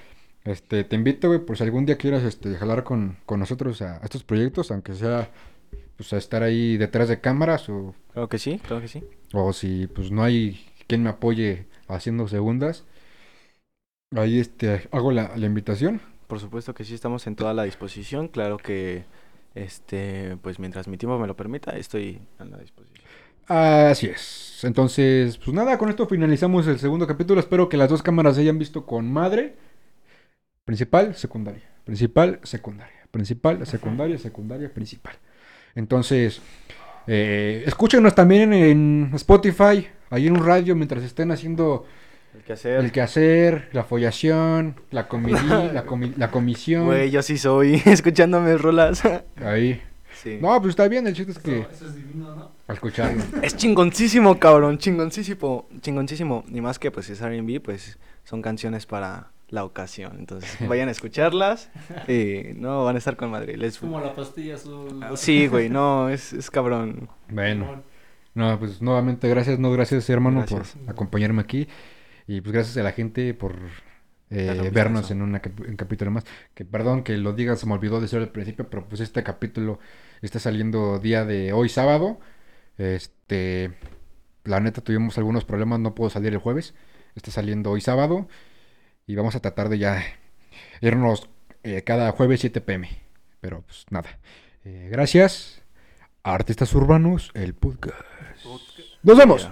Este, te invito, güey, por si algún día quieras este, jalar con, con nosotros a, a estos proyectos, aunque sea pues a estar ahí detrás de cámaras o, Claro que sí, claro que sí. o si pues no hay quien me apoye haciendo segundas. Ahí este hago la, la invitación. Por supuesto que sí, estamos en toda la disposición. Claro que, este, pues mientras mi tiempo me lo permita, estoy a la disposición. Así es. Entonces, pues nada, con esto finalizamos el segundo capítulo. Espero que las dos cámaras se hayan visto con madre. Principal, secundaria. Principal, secundaria. Principal, secundaria, secundaria, principal. Entonces, eh, escúchenos también en, en Spotify, ahí en un radio, mientras estén haciendo El que hacer. el quehacer, la follación, la, comidi- la, comi- la comisión. Güey, yo sí soy, escuchándome rolas. Ahí. sí. No, pues está bien, el chiste es que Eso, eso es divino, ¿no? al escucharlo. Es chingoncísimo, cabrón, chingoncísimo, chingoncísimo. Ni más que, pues, es R&B, pues, son canciones para la ocasión. Entonces, vayan a escucharlas y no van a estar con madre. Les... Es como la pastilla azul. Ah, Sí, güey, no, es, es cabrón. Bueno. No, pues nuevamente gracias, no gracias hermano Gracias. por acompañarme aquí y pues gracias a la gente por eh, vernos en una un capítulo más. Que perdón que lo diga, se me olvidó decir al principio, pero pues este capítulo está saliendo día de hoy sábado. Este, la neta tuvimos algunos problemas, no puedo salir el jueves. Está saliendo hoy sábado y vamos a tratar de ya irnos eh, cada jueves 7 pm. Pero pues nada. Eh, gracias. Artistas Urbanos, el podcast. Nos vemos.